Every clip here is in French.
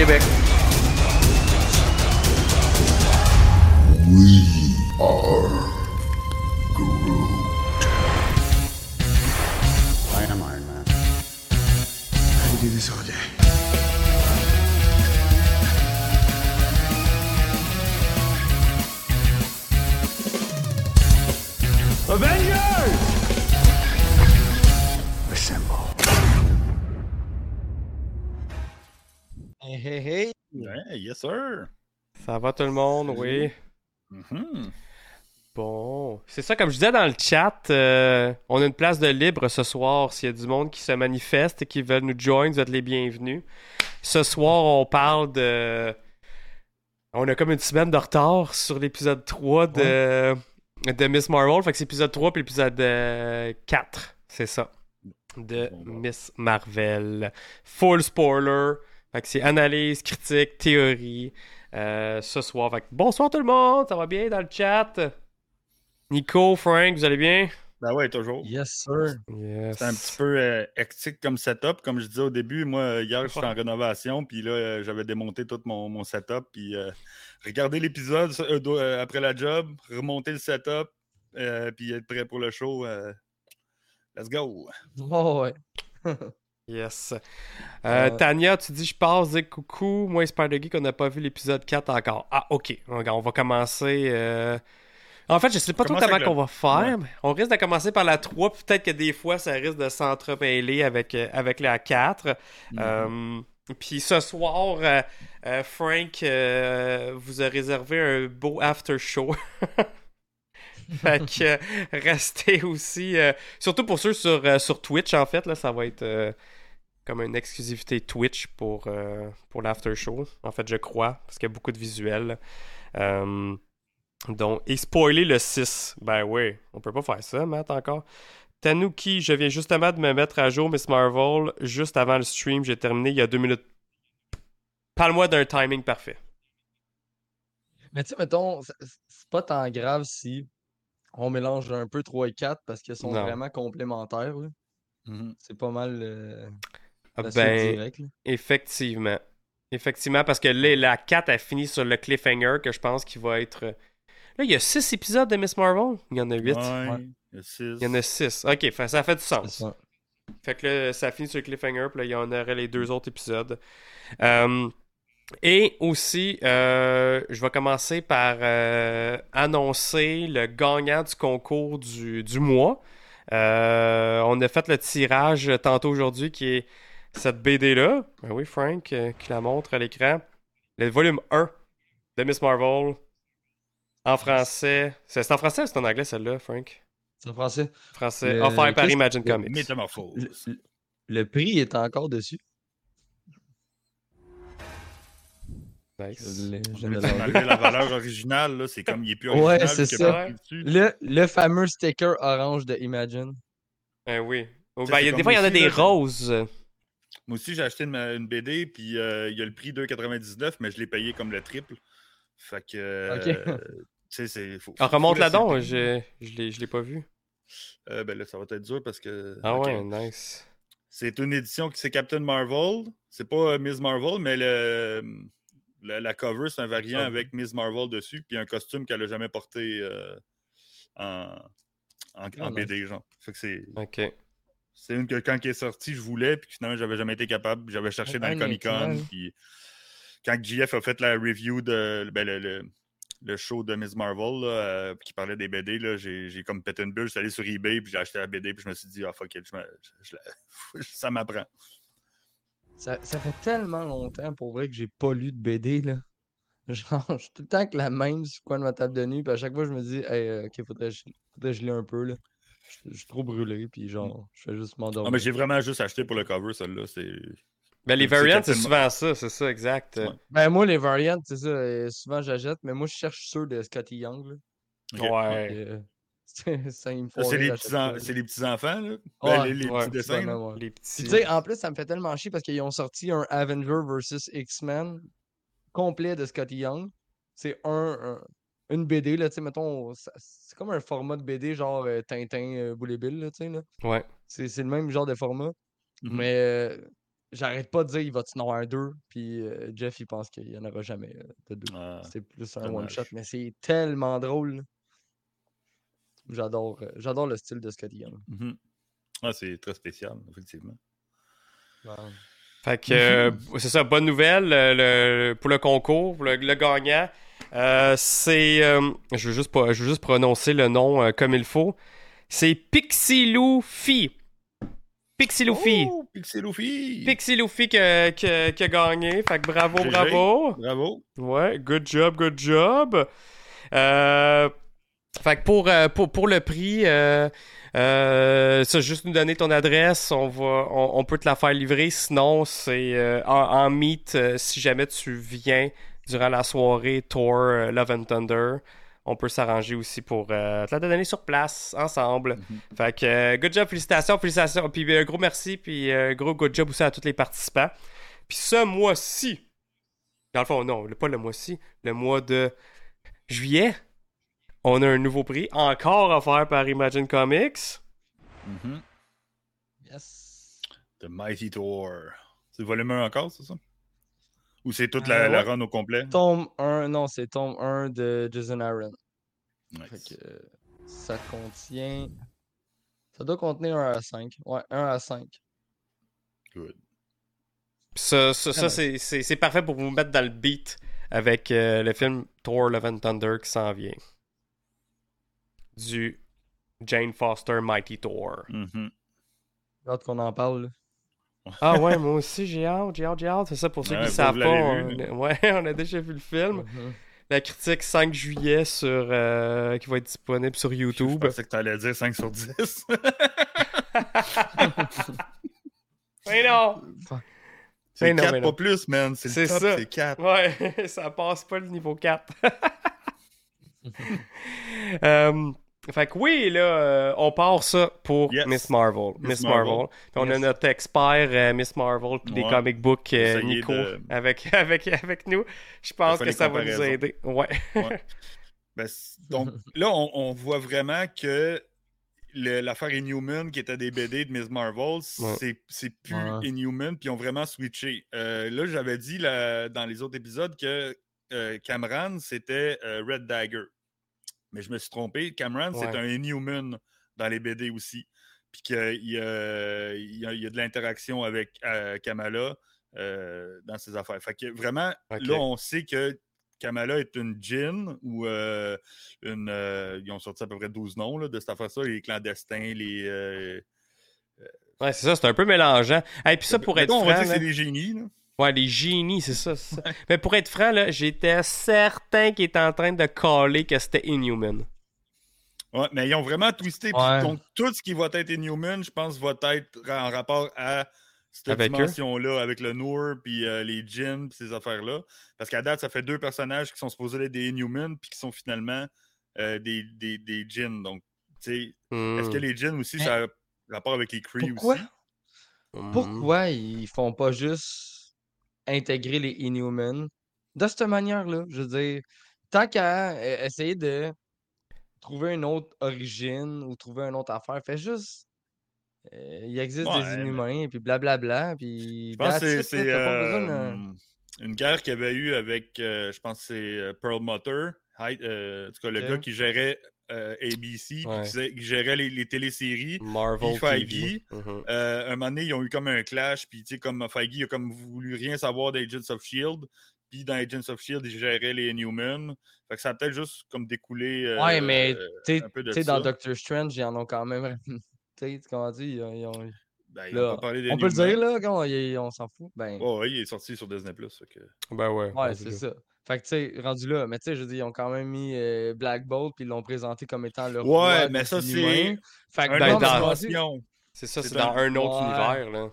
Québec. Va tout le monde, oui. Mhm. Bon, c'est ça, comme je disais dans le chat, euh, on a une place de libre ce soir. S'il y a du monde qui se manifeste et qui veulent nous joindre, vous êtes les bienvenus. Ce soir, on parle de. On a comme une semaine de retard sur l'épisode 3 de... de Miss Marvel. Fait que c'est l'épisode 3 puis l'épisode euh, 4. C'est ça. De. Miss Marvel. Full spoiler. Fait que c'est analyse, critique, théorie. Euh, ce soir. Fait que bonsoir tout le monde, ça va bien dans le chat? Nico, Frank, vous allez bien? Ben ouais, toujours. Yes, sir. Yes. C'est un petit peu euh, hectique comme setup. Comme je disais au début, moi, euh, hier, j'étais en rénovation, puis là, euh, j'avais démonté tout mon, mon setup, puis euh, regarder l'épisode euh, euh, après la job, remonter le setup, euh, puis être prêt pour le show. euh, let's go! Oh, ouais. Yes. Euh, Euh, Tania, tu dis je passe, dis coucou. Moi, Spider Geek, on n'a pas vu l'épisode 4 encore. Ah, ok. On va commencer. euh, En fait, je sais pas trop comment qu'on va faire. On risque de commencer par la 3, puis peut-être que des fois, ça risque de s'entremêler avec, avec la 4. Euh, puis ce soir, euh, euh, Frank euh, vous a réservé un beau after show. fait que restez aussi. surtout pour ceux sur, sur Twitch, en fait, là, ça va être comme une exclusivité Twitch pour, euh, pour l'after show. En fait, je crois, parce qu'il y a beaucoup de visuels. Euh, donc, et spoiler le 6. Ben oui, on peut pas faire ça, Matt, encore. Tanuki, je viens justement de me mettre à jour Miss Marvel juste avant le stream. J'ai terminé il y a deux minutes. Parle-moi d'un timing parfait. Mais tu sais, mettons, c'est pas tant grave si on mélange un peu 3 et 4 parce qu'ils sont Non. vraiment complémentaires. Mhm. C'est pas mal euh, ben, directe, là. Effectivement. Effectivement, parce que là, la 4 a fini sur le cliffhanger que je pense qu'il va être. euh, Là, il y a 6 épisodes de Miss Marvel? Il y en a 8. Ouais, il y a six. Il y en a 6. Ok, fait- ça fait du sens. ça. Fait que là, ça finit sur le cliffhanger, puis là, il y en aurait les deux autres épisodes. Euh, et aussi, euh, je vais commencer par euh, annoncer le gagnant du concours du, du mois. Euh, on a fait le tirage tantôt aujourd'hui qui est cette BD-là. Ben oui, Frank, euh, qui la montre à l'écran. Le volume 1 de Miss Marvel en français. C'est c'est en français ou c'est en anglais celle-là, Frank? C'est en français. Français. Le- Offert par Imagine le- Comics. Métamorphose. Le, le- le prix est encore dessus. Nice. Je la valeur originale, là, c'est comme il est plus Ouais, original. c'est y a ça. Le, le fameux sticker orange de Imagine. Ben oui. Oh, ben, c'est il y a- des fois, il y en a des roses. Moi aussi, j'ai acheté une, une BD, puis euh, il y a le prix 2,99, mais je l'ai payé comme le triple. Fait que. euh, Ok. tu sais, c'est. Faut, Ah, faut remonte laisser là-dedans, le prix. je je l'ai je l'ai pas vu. Euh, ben là, ça va être dur parce que. Ah ouais, nice. C'est une édition qui c'est Captain Marvel. C'est pas euh, Miss Marvel, mais le, le- la cover, c'est un variant Ah. avec Miss Marvel dessus, puis un costume qu'elle a jamais porté euh, en, en, en Ah, BD, genre. Fait que c'est. Ok. C'est une que quand elle est sortie, je voulais, puis finalement, j'avais jamais été capable. J'avais cherché dans le Comic Con. Puis quand JF a fait la review de ben, le, le- le show de Miss Marvel, là, euh, qui parlait des BD, là, j'ai, j'ai comme pété une bulle. Je suis allé sur eBay, puis j'ai acheté la BD, puis je me suis dit, ah fuck it, je me- je- je la- ça m'apprend. Ça, ça fait tellement longtemps pour vrai que j'ai pas lu de BD. Là. Genre, je suis tout le temps avec la même sur le coin de ma table de nuit. Puis à chaque fois, je me dis, hey, euh, ok, faudrait, faudrait que je lis un peu. Là. Je, je suis trop brûlé. Puis genre, je fais juste Ah, m'endormir. mais j'ai vraiment juste acheté pour le cover, celle-là. C'est... Ben, les C'est variants, c'est souvent ça, c'est ça, exact. Ouais. Ben, moi, les variants, c'est ça. euh, souvent, j'achète. Mais moi, je cherche ceux de Scotty Young. Là. Ouais. Puis, euh, c'est- ça, il me Ça, faut c'est, rire les à petits chaque fois, en- là. c'est les petits-enfants, là? Ouais, Ben, les, les ouais, petits dessins. là. Vraiment, ouais. Les Puis, petits. tu sais, en plus, ça me fait tellement chier parce qu'ils ont sorti un Avenger versus X-Men complet de Scotty Young. C'est un, un, une BD, là, tu sais, mettons, c'est comme un format de BD genre euh, Tintin, euh, Boule et Bill, là, tu sais, là. Ouais. C'est c'est le même genre de format. Mhm. Mais euh, j'arrête pas de dire il va en avoir un deux, puis euh, Jeff, il pense qu'il y en aura jamais euh, de deux. Ah, c'est plus un one-shot, mais c'est tellement drôle. J'adore euh, j'adore le style de Scotty Young. mhm. Ah, c'est très spécial, effectivement. Fait que euh, c'est ça, bonne nouvelle le- pour le concours, pour le, le gagnant. Euh, c'est. euh, je, veux juste pas, je veux juste prononcer le nom euh, comme il faut. C'est. Pixie Luffy. Oh! Pixie Luffy qui a, qui a- qui a gagné. Fait que bravo, bravo. Bravo! Ouais, good job, good job. Fait que pour, pour, pour le prix, euh, euh, ça, juste nous donner ton adresse, on, va, on, on peut te la faire livrer. Sinon, c'est euh, en, en meet, euh, si jamais tu viens durant la soirée Tour euh, Love and Thunder, on peut s'arranger aussi pour euh, te la donner sur place, ensemble. Fait que, euh, good job, félicitations, félicitations. Puis, euh, gros merci, puis euh, gros good job aussi à tous les participants. Puis ce mois-ci, dans le fond, non, le- pas le mois-ci, le mois de juillet, on a un nouveau prix, encore offert par Imagine Comics. Mhm. Yes. The Mighty Tour. C'est le volume 1 encore, c'est ça? Ou c'est toute Euh, la, la ouais. run au complet? Tome 1, non, c'est tome 1 de Jason Aaron. Fait Nice. que euh, ça contient. Ça doit contenir 1 à 5. Ouais, 1 à 5. Good. Ça, ça, ça, nice. c'est- c'est c'est parfait pour vous mettre dans le beat avec euh, le film Thor Love and Thunder qui s'en vient. Du Jane Foster Mighty Thor. J'ai hâte qu'on en parle. là. Ah ouais, moi aussi j'ai hâte, j'ai hâte, j'ai hâte. C'est ça pour ceux Ouais, qui vous savent pas. l'avez vu, on- Ouais, on a déjà vu le film. Mhm. La critique 5 juillet sur euh, qui va être disponible sur Je YouTube. pensais que tu allais dire 5 sur 10. Mais non! c'est Mais non, 4, mais non. pas plus, man. C'est le top, ça. c'est 4. Ouais, ça passe pas le niveau 4. Euh, fait que oui, là, euh, on part ça pour Yes. Miss Marvel. Miss Miss Marvel. Marvel. Puis on a notre expert euh, Miss Marvel puis des Ouais. comic books euh, Nico de- avec, avec, avec nous. Je pense que ça va nous aider. Ouais. Ouais. Ben, donc là, on, on voit vraiment que l'affaire Inhuman, qui était des BD de Miss Marvel, c'est c'est plus Ouais. Inhuman, puis ils ont vraiment switché. Euh, là, j'avais dit là, dans les autres épisodes que euh, Cameron, c'était euh, Red Dagger. Mais je me suis trompé. Cameron, c'est un Inhuman dans les BD aussi. Puis qu'il y a, il y a- il y a de l'interaction avec euh, Kamala euh, dans ses affaires. Fait que vraiment, là, on sait que Kamala est une djinn ou euh, une. ils ont sorti à peu près 12 noms là, de cette affaire-là, les clandestins, les. Ouais, c'est ça, c'est un peu mélangeant. Et puis ça, pour être mettons, on va dire que c'est des génies. Là. Ouais, les génies, c'est ça. Mais pour être franc, là, j'étais certain qu'il était en train de caller que c'était Inhuman. Ouais, mais ils ont vraiment twisté. Ouais. Donc, tout ce qui va être Inhuman, je pense, va être en rapport à cette Avec eux. dimension-là, avec le Noor, puis euh, les djinns, puis ces affaires-là. Parce qu'à date, ça fait deux personnages qui sont supposés être des Inhumans, puis qui sont finalement euh, des, des, des djinns. Donc, tu sais, est-ce Hmm. que les djinns aussi, Mais- ça a rapport avec les Kree Pourquoi? aussi? Hmm. Pourquoi ils font pas juste intégrer les Inhumans de cette manière-là? Je veux dire, tant qu'à euh, essayer de trouver une autre origine ou trouver une autre affaire, fais juste. euh, il existe Ouais, des mais- Inhumains, puis blablabla, puis. Je pense que c'est de- une guerre qu'il y avait eu avec, euh, je pense que c'est euh, Pearl Mutter, en tout cas, le gars qui gérait euh, ABC, puis Ouais. qui, gé- qui gérait les, les téléséries. Marvel Puis Feige, TV. Mhm. Euh, un moment donné, ils ont eu comme un clash, puis tu sais, comme Feige a comme voulu rien savoir d'Agents of S.H.I.E.L.D., puis dans Agents of S.H.I.E.L.D., il gérait les Inhumans. Fait que ça a peut-être juste comme découlé euh, Ouais, mais tu sais- de tu sais, dans. Doctor Strange, ils en ont quand même. Tu sais, comment on dit, ils ont- ils ont- Ben, ils là, ont pas parlé des on peut le dire, là, quand on, on s'en fout. Ben, ouais, il est sorti sur Disney+. que- Ben ouais. Ouais, c'est ça. Fait que, tu sais, rendu là, mais tu sais, je veux dire, ils ont quand même mis euh, Black Bolt puis ils l'ont présenté comme étant le Ouais, roi mais des ça, c'est. Fait que, Un Ben, non, autre mais dans- dis- dimension. C'est ça, C'est dans un autre Ouais. univers, là.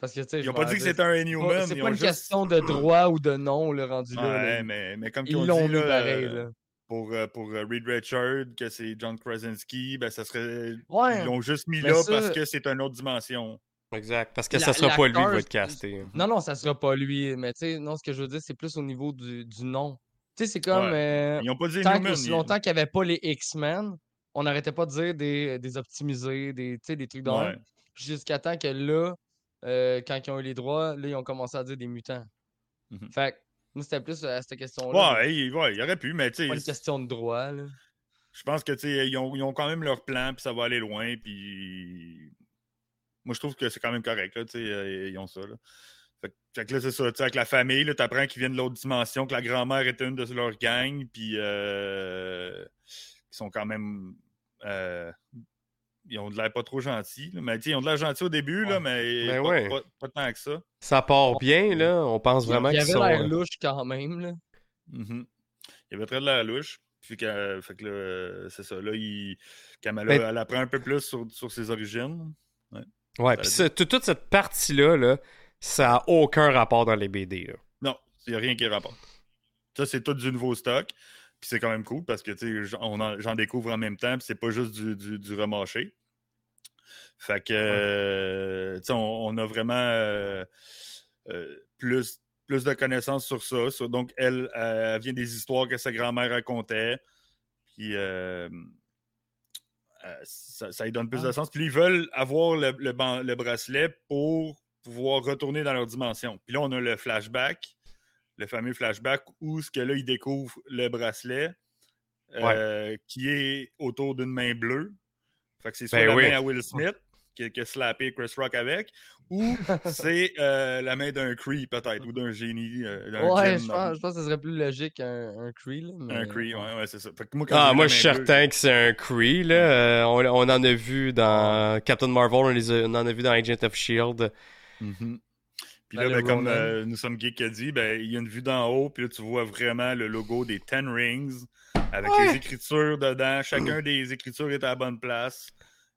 Parce que, tu sais, Ils je ont pas dit que dis, c'était un Inhuman. C'est pas ont une juste- question de droit ou de nom, le rendu là. là. Ouais, mais, mais comme ils Ils ont l'ont dit là, pareil, euh, là. pour, euh, pour Reed Richard, que c'est John Krasinski, ben ça serait. Ouais. Ils l'ont juste mis Mais là ça- parce que c'est une autre dimension. Exact. Parce que La- ça sera pas lui qui va être casté. Non, non, ça sera pas lui. Mais tu sais, non, ce que je veux dire, c'est plus au niveau du, du nom. Tu sais, c'est comme. Ouais. euh, Ils n'ont pas dit tant Newman. aussi ils- longtemps qu'il n'y avait pas les X-Men, on n'arrêtait pas de dire des, des optimisés, des, tu sais, des trucs. Ouais. Jusqu'à temps que là, euh, quand ils ont eu les droits, là, ils ont commencé à dire des mutants. Mhm. Fait que, moi, c'était plus à cette question-là. Ouais, il, ouais, il aurait pu, mais tu C'est pas une sais, question de droit, là. je pense que tu sais, ils ont, ils ont quand même leur plan, puis ça va aller loin, puis moi je trouve que c'est quand même correct, là, tu sais, euh, ils ont ça. Là. Fait, que- fait que là, c'est ça, tu sais, avec la famille, là, t'apprends qu'ils viennent de l'autre dimension, que la grand-mère était une de leur gang, puis euh, ils sont quand même. euh, ils ont de l'air pas trop gentils, là, mais tu sais, ils ont de l'air gentils au début, là, mais Ben pas, ouais. pas- pas tant que ça. Ça part bien, là. On pense vraiment Il qu'ils avait sont. l'air euh, louche quand même, là. Mhm. Il avait très de la louche. Puis que, fait que là, euh, c'est ça. Là, il, Kamala, Ben- elle apprend un peu plus sur, sur ses origines. Ouais, Ça puis toute, cette partie-là, là, ça n'a aucun rapport dans les BD. là. Non, il n'y a rien qui rapporte. Ça, c'est tout du nouveau stock. Puis c'est quand même cool parce que j'en découvre en même temps. Puis c'est pas juste du, du, du remâché. Fait que, euh, on, on a vraiment euh, euh, plus, plus de connaissances sur ça. Sur- donc, elle, elle vient des histoires que sa grand-mère racontait. Puis, ça, ça lui donne plus de sens. Puis, ils veulent avoir le, le ban- le bracelet pour pouvoir retourner dans leur dimension. Puis là, on a le flashback, le fameux flashback où ce que là, ils découvrent le bracelet euh, qui est autour d'une main bleue. Fait que c'est soit Ben la oui. Ah. main à Will Smith qui a slappé Chris Rock avec, ou c'est euh, la main d'un Cree peut-être, ou d'un génie. euh, d'un Ouais, je pense, je pense que ce serait plus logique un, un Cree, là. Un Cree, ouais, ouais, c'est ça. Fait que moi, quand Ah, moi, je suis certain que c'est un Cree, là. Euh, on, on en a vu dans Captain Marvel, on, les a- on en a vu dans Agent of Shield. Mhm. Puis là, ben, comme euh, nous sommes geeks a dit, ben, il y a une vue d'en haut, puis là, tu vois vraiment le logo des Ten Rings avec les écritures dedans. Chacun des écritures est à la bonne place.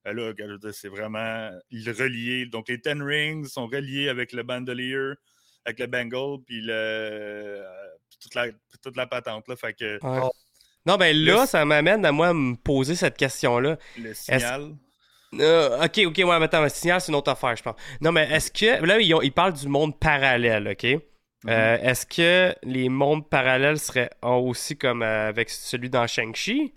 Euh, là, c'est vraiment il relié. Donc, les Ten Rings sont reliés avec le bandolier, avec le bangle, puis le, euh, puis toute, la, toute la patente. Là. Fait que Ouais. Non, ben là, Le- ça m'amène à moi me poser cette question-là. le signal. Euh, ok, ok, ouais, mais attends, le signal, c'est une autre affaire, je pense. Non, mais est-ce que. Là, ils, ont- ils parlent du monde parallèle, ok? Mhm. Euh, est-ce que les mondes parallèles seraient aussi comme euh, avec celui dans Shang-Chi?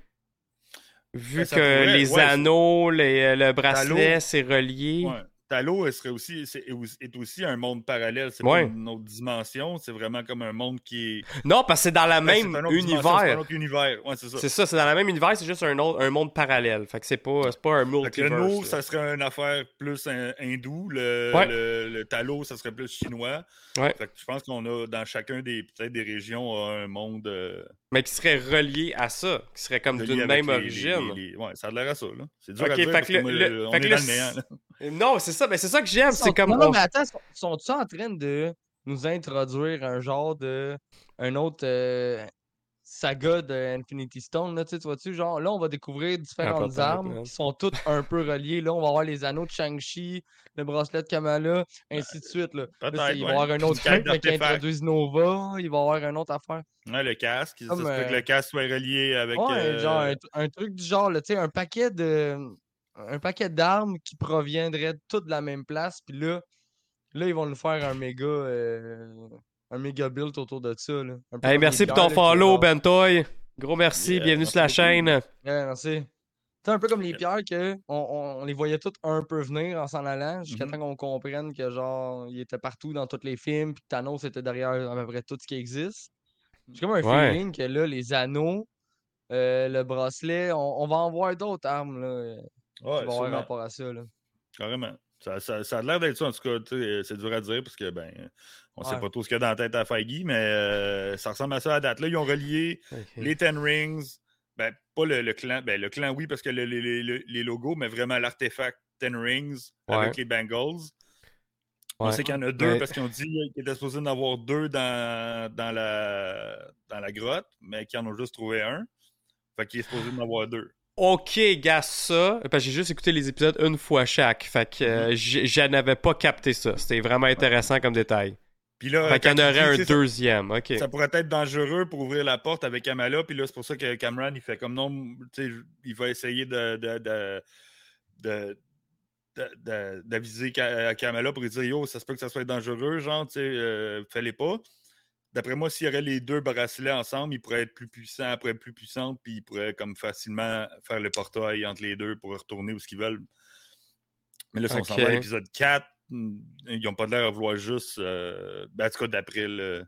Vu Ben, que pourrait, les ouais, anneaux, les- le bracelet, c'est relié. Ouais. Talo elle serait aussi, est aussi- est aussi un monde parallèle. C'est Ouais. pas une autre dimension. C'est vraiment comme un monde qui est. Non, parce que c'est dans la même un autre dimension, C'est un univers. autre univers. Ouais, c'est ça. C'est ça, c'est dans la même univers, c'est juste un, autre, un monde parallèle. Fait que c'est pas, pas un le multiverse. nous, là. ça serait une affaire plus hin- hindou. Le, Ouais. le, le talo, ça serait plus chinois. Ouais. Fait que je pense qu'on a dans chacun des des régions un monde euh, Mais qui serait relié à ça, qui serait comme d'une même les- origine. les- les- Ouais, ça a l'air à ça. là. C'est dur Ok, à dire fait que le- le- le- on est dans le- le néant. là. Non, c'est ça, mais c'est ça que j'aime, c'est Sont- comme. Non, non, on- mais attends, sont- sont-ils en train de nous introduire un genre de. un autre euh, saga de Infinity Stone, là, tu sais, tu vois-tu, genre, là, on va découvrir différentes peut-être, armes qui sont toutes un peu reliées, là, on va avoir les anneaux de Shang-Chi, le bracelet de Kamala, ainsi de suite, là. Là, il va y avoir un autre truc, qui introduise Nova, il va y avoir une autre affaire. Ouais, le casque. Ça Comme, se peut que euh, le casque soit relié avec. Ouais, euh, genre, un, un truc du genre, là, tu sais, un paquet de. Un paquet d'armes qui proviendraient toutes de la même place, puis là, là, ils vont nous faire un méga. euh, un méga build autour de ça, là. Un peu Hey, merci pour ton là, follow, Bentoy. Gros merci, Yeah, bienvenue merci sur la beaucoup. chaîne. Ouais, merci. C'est un peu comme les pierres que on, on- on les voyait toutes un peu venir en s'en allant, jusqu'à Mhm. temps qu'on comprenne que genre il était partout dans tous les films, puis que Thanos était derrière à peu près tout ce qui existe. J'ai comme un Ouais. feeling que là, les anneaux, euh, le bracelet, on, on va en voir d'autres armes là, Ouais, avoir rapport à ça. Là. Carrément. Ça, ça, ça a l'air d'être ça, en tout cas. sais, C'est dur à dire parce que, ben, on sait Ouais. pas trop ce qu'il y a dans la tête à Feige, mais euh, ça ressemble à ça à la date. Là, ils ont relié les Ten Rings. Ben, pas le, le clan. Ben, le clan, oui, parce que le- le- le- le- les logos, mais vraiment l'artefact Ten Rings avec les Bengals. On sait qu'il y en a deux Mais- parce qu'ils ont dit qu'il était supposé en avoir deux dans, dans, la, dans la grotte, mais qu'ils en ont juste trouvé un. Fait qu'il est supposé en avoir deux. Ok, gars, ça. Parce que j'ai juste écouté les épisodes une fois chaque. Fait que Mhm. euh, j- je n'avais pas capté ça. C'était vraiment intéressant comme détail. Puis là, Fait qu'il y en aurait un deuxième. Ok. Ça pourrait être dangereux pour ouvrir la porte avec Kamala. Puis là, c'est pour ça que Cameron, il fait comme non, il va essayer de, de, d'aviser à Kamala pour lui dire Yo, ça se peut que ça soit dangereux, genre, tu sais, euh, fais-les pas. D'après moi, s'il y aurait les deux bracelets ensemble, il pourrait être plus puissant, être plus puissant, puis il pourrait comme facilement faire le portail entre les deux pour retourner où ce qu'ils veulent. Mais là, si on s'en va à l'épisode 4, hmm, ils n'ont pas l'air à vouloir juste. euh, ben, en tout cas, d'après le,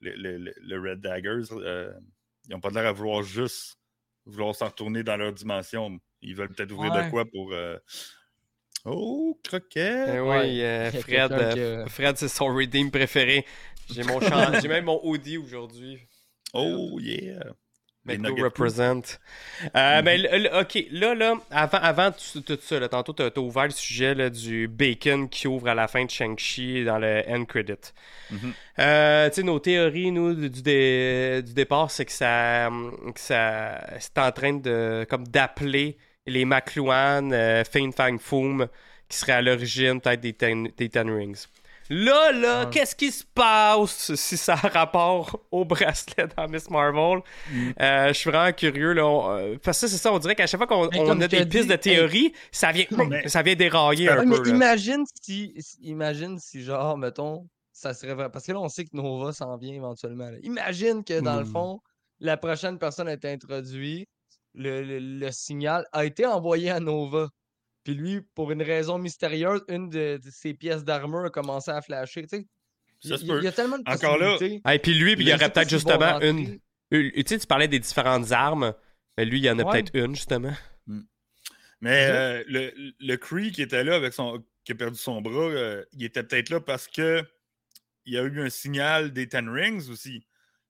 le, le- le- le Red Daggers, euh, ils n'ont pas l'air à vouloir juste vouloir s'en retourner dans leur dimension. Ils veulent peut-être ouvrir Ouais. de quoi pour. euh, Oh, croquet! Eh Ouais. oui, euh, a Fred, euh, Fred c'est son redeem préféré. J'ai mon j'ai même mon hoodie aujourd'hui. Oh, yeah! Les McDo Nuggets represent. Euh, Mhm. ben, le- le- ok, là, là, avant, avant tout, tout ça, là, tantôt, tu as, ouvert le sujet là, du bacon qui ouvre à la fin de Shang-Chi dans le end credit. Mhm. Euh, tu sais, nos théories, nous, du, dé- du départ, c'est que ça, que ça, c'est en train de, comme d'appeler les McLuhan, euh, Fein Fang Foom, qui seraient à l'origine peut-être des Ten, des Ten Rings. Là, là, Ouais. qu'est-ce qui se passe si ça a rapport au bracelet dans Miss Marvel? Euh, je suis vraiment curieux, là. on- euh, parce que c'est ça, on dirait qu'à chaque fois qu'on on a des pistes de théorie, ça, vient, Mais- ça vient dérailler un mais peu. imagine si, si- imagine si, genre, mettons, ça serait vrai. Parce que là, on sait que Nova s'en vient éventuellement. là. Imagine que, dans le Hmm. fond, la prochaine personne a été introduite, le, le- le signal a été envoyé à Nova. Puis lui, pour une raison mystérieuse, une de, de ses pièces d'armure a commencé à flasher. Tu sais, Ça il y, a- il y a tellement de Encore là. Ah, et puis lui, puis il y aurait peut-être justement une, Tu sais, tu parlais des différentes armes. Mais lui, il y en a Ouais. peut-être une, justement. Mais Mhm. euh, le, le Cree qui était là avec son. qui a perdu son bras, euh, il était peut-être là parce que il y a eu un signal des Ten Rings aussi.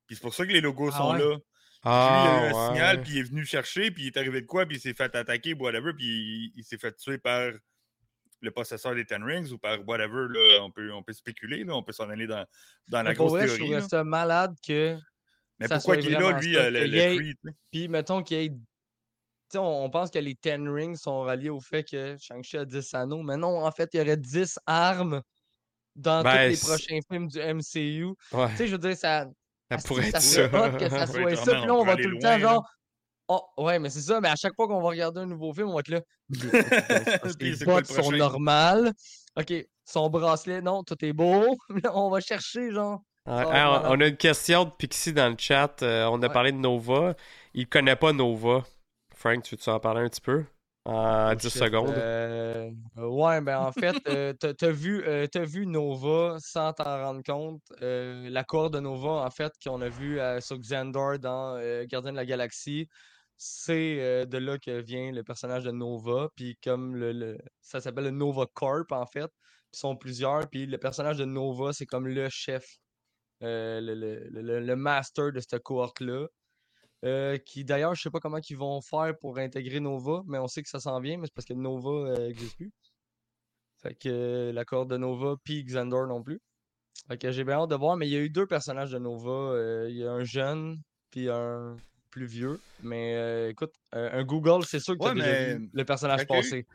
Puis c'est pour ça que les logos Ah sont ouais? là. Puis Ah, lui, il a eu un ouais. signal, puis il est venu chercher, puis il est arrivé de quoi, puis il s'est fait attaquer, whatever, puis il, il s'est fait tuer par le possesseur des Ten Rings ou par whatever. Là, on, peut, on peut spéculer, là, on peut s'en aller dans, dans la grosse vrai, je théorie. trouvais là. ça malade que. Mais ça pourquoi qu'il est là, lui, euh, le, le sais? Puis mettons qu'il y ait. Tu sais, on, on pense que les Ten Rings sont reliés au fait que Shang-Chi a 10 anneaux. Mais non, en fait, il y aurait 10 armes dans Ben, tous les prochains films du MCU. Ouais, Tu sais, je veux dire, ça. Ça pourrait être ça. hot que ça soit ça. Puis là, on va tout le temps, genre. Oh, ouais, mais c'est ça, mais à chaque fois qu'on va regarder un nouveau film, on va être là. Les bottes sont normales. Ok, son bracelet, non, tout est beau. On va chercher, genre. Être on, a une question de Pixie dans le chat. Euh, on a Ouais. parlé de Nova. Il connaît pas Nova. Frank, tu veux-tu en parler un petit peu? En 10 Shit, secondes. euh, euh, ouais, ben en fait, euh, t'as vu, euh, vu Nova sans t'en rendre compte. la cour de Nova, en fait, qu'on a vu sur Xandor dans Gardien de la Galaxie, c'est de là que vient le personnage de Nova. Puis comme le, le- ça s'appelle le Nova Corp, en fait. Ils sont plusieurs. Puis le personnage de Nova, c'est comme le chef, le, le- le- le- le master de cette cohorte-là. Euh, qui d'ailleurs, je sais pas comment ils vont faire pour intégrer Nova, mais on sait que ça s'en vient, mais c'est parce que Nova n'existe plus. Fait que euh, la cohorte de Nova puis Xandor non plus. Fait que j'ai bien hâte de voir, mais il y a eu deux personnages de Nova. euh, Il y a un jeune puis un plus vieux. Mais euh, écoute, euh, un Google, c'est sûr que tu Ouais, mais vu le personnage quand il y a eu- passé.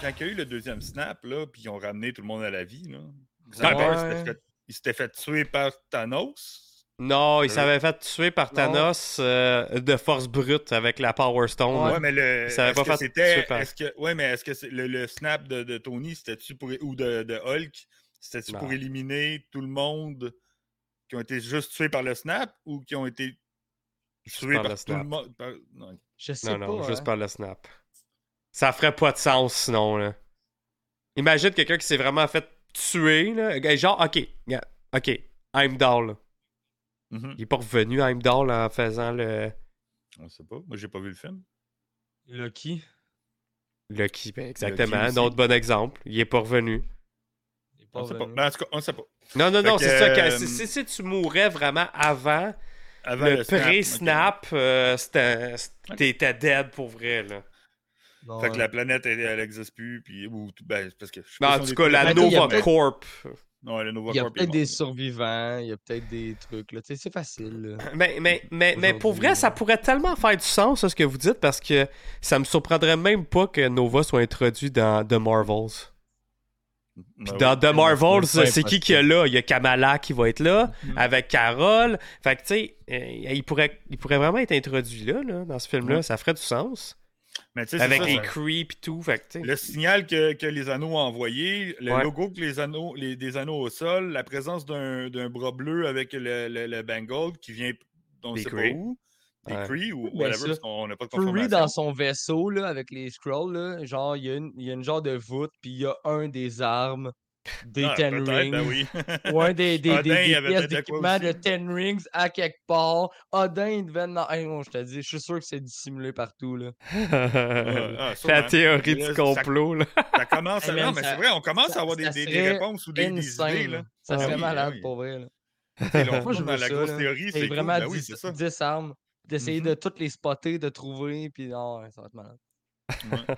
Quand il y a eu le deuxième snap, là, puis ils ont ramené tout le monde à la vie, là, Ouais. Xandor, il s'était fait- il s'était fait tuer par Thanos. Non, il Euh, s'avait fait tuer par. Thanos euh, de force brute avec la Power Stone. Ouais, mais le. Ça avait est-ce pas que fait c'était. tuer par- Est-ce que, ouais, mais est-ce que c'est- le, le snap de, de Tony, c'était-tu pour. ou de, de Hulk, c'était-tu pour éliminer tout le monde qui ont été juste tués par le snap ou qui ont été tués par par, le tout le snap. monde? par- non. Je sais Non, pas. non, juste hein. par le snap. Ça ferait pas de sens sinon, là. Imagine quelqu'un qui s'est vraiment fait tuer, là. Genre, ok, ok, Heimdall, là. Mhm. Il est pas revenu Heimdall en faisant le On sait pas. Moi, j'ai pas vu le film. Lucky. Lucky. Ben, exactement, un aussi. autre bon exemple. Il est pas revenu. il est pas On sait pas. revenu. Ben, en tout cas, on sait pas. Non, non, Fait non, que, c'est ça. euh, si- si, si tu mourrais vraiment avant, Avant le, snap, pré-snap, euh, c'était- Ok. t'étais dead pour vrai, là. Non. Fait que la planète, elle, elle existe plus. Puis, ou, ben, parce que. je sais Mais pas en tout cas, la Ben, Nova Corp. Non, le Nova Il y a peut-être des survivants, il y a peut-être des trucs. Là. C'est facile. là. Mais, mais, mais, mais pour vrai, ça pourrait tellement faire du sens, ça, ce que vous dites, parce que ça me surprendrait même pas que Nova soit introduit dans The Marvels. Puis Ben dans oui. The Marvels, c'est qui qui est là? Il y a Kamala qui va être là, Mhm. avec Carol. Fait que, tu sais, euh, il, pourrait, il pourrait vraiment être introduit là, là dans ce film-là. Ça ferait du sens. Mais Avec ça, les creeps et tout. Fait que. Le signal que, que les anneaux ont envoyé, le Ouais. logo que les anneaux, les, des anneaux au sol, la présence d'un d'un bras bleu avec le, le, le Bengal qui vient, on ne sait pas où, des Ouais. Kree ou Ben, whatever, parce qu'on n'a pas de confirmation. dans son vaisseau là, avec les scrolls, là, genre il y, a une, il y a une genre de voûte, puis il y a un des armes des Ah, Ten peut-être, Rings. ben oui. Ou un des, des, Odin, des- il des y avait pièces d'équipement de. Ten Rings à quelque part. Odin, il devait. Hey, non, je te dis, je suis sûr que c'est dissimulé partout. Là. ah, La théorie Là, du ça- complot, là. Ça commence à... Hey, man, non, mais c'est vrai, on commence ça- à avoir des, réponses ou des, des Insane, idées. là. Là. Ça Ah serait oui, malade ah oui. pour vrai. Là. Moi, je dans la ça, grosse là. théorie, C'est cool. vraiment Ben oui, 10, c'est ça. 10 armes. D'essayer Mhm. de toutes les spotter, de trouver, puis non, ouais, ça va être malade. Ouais.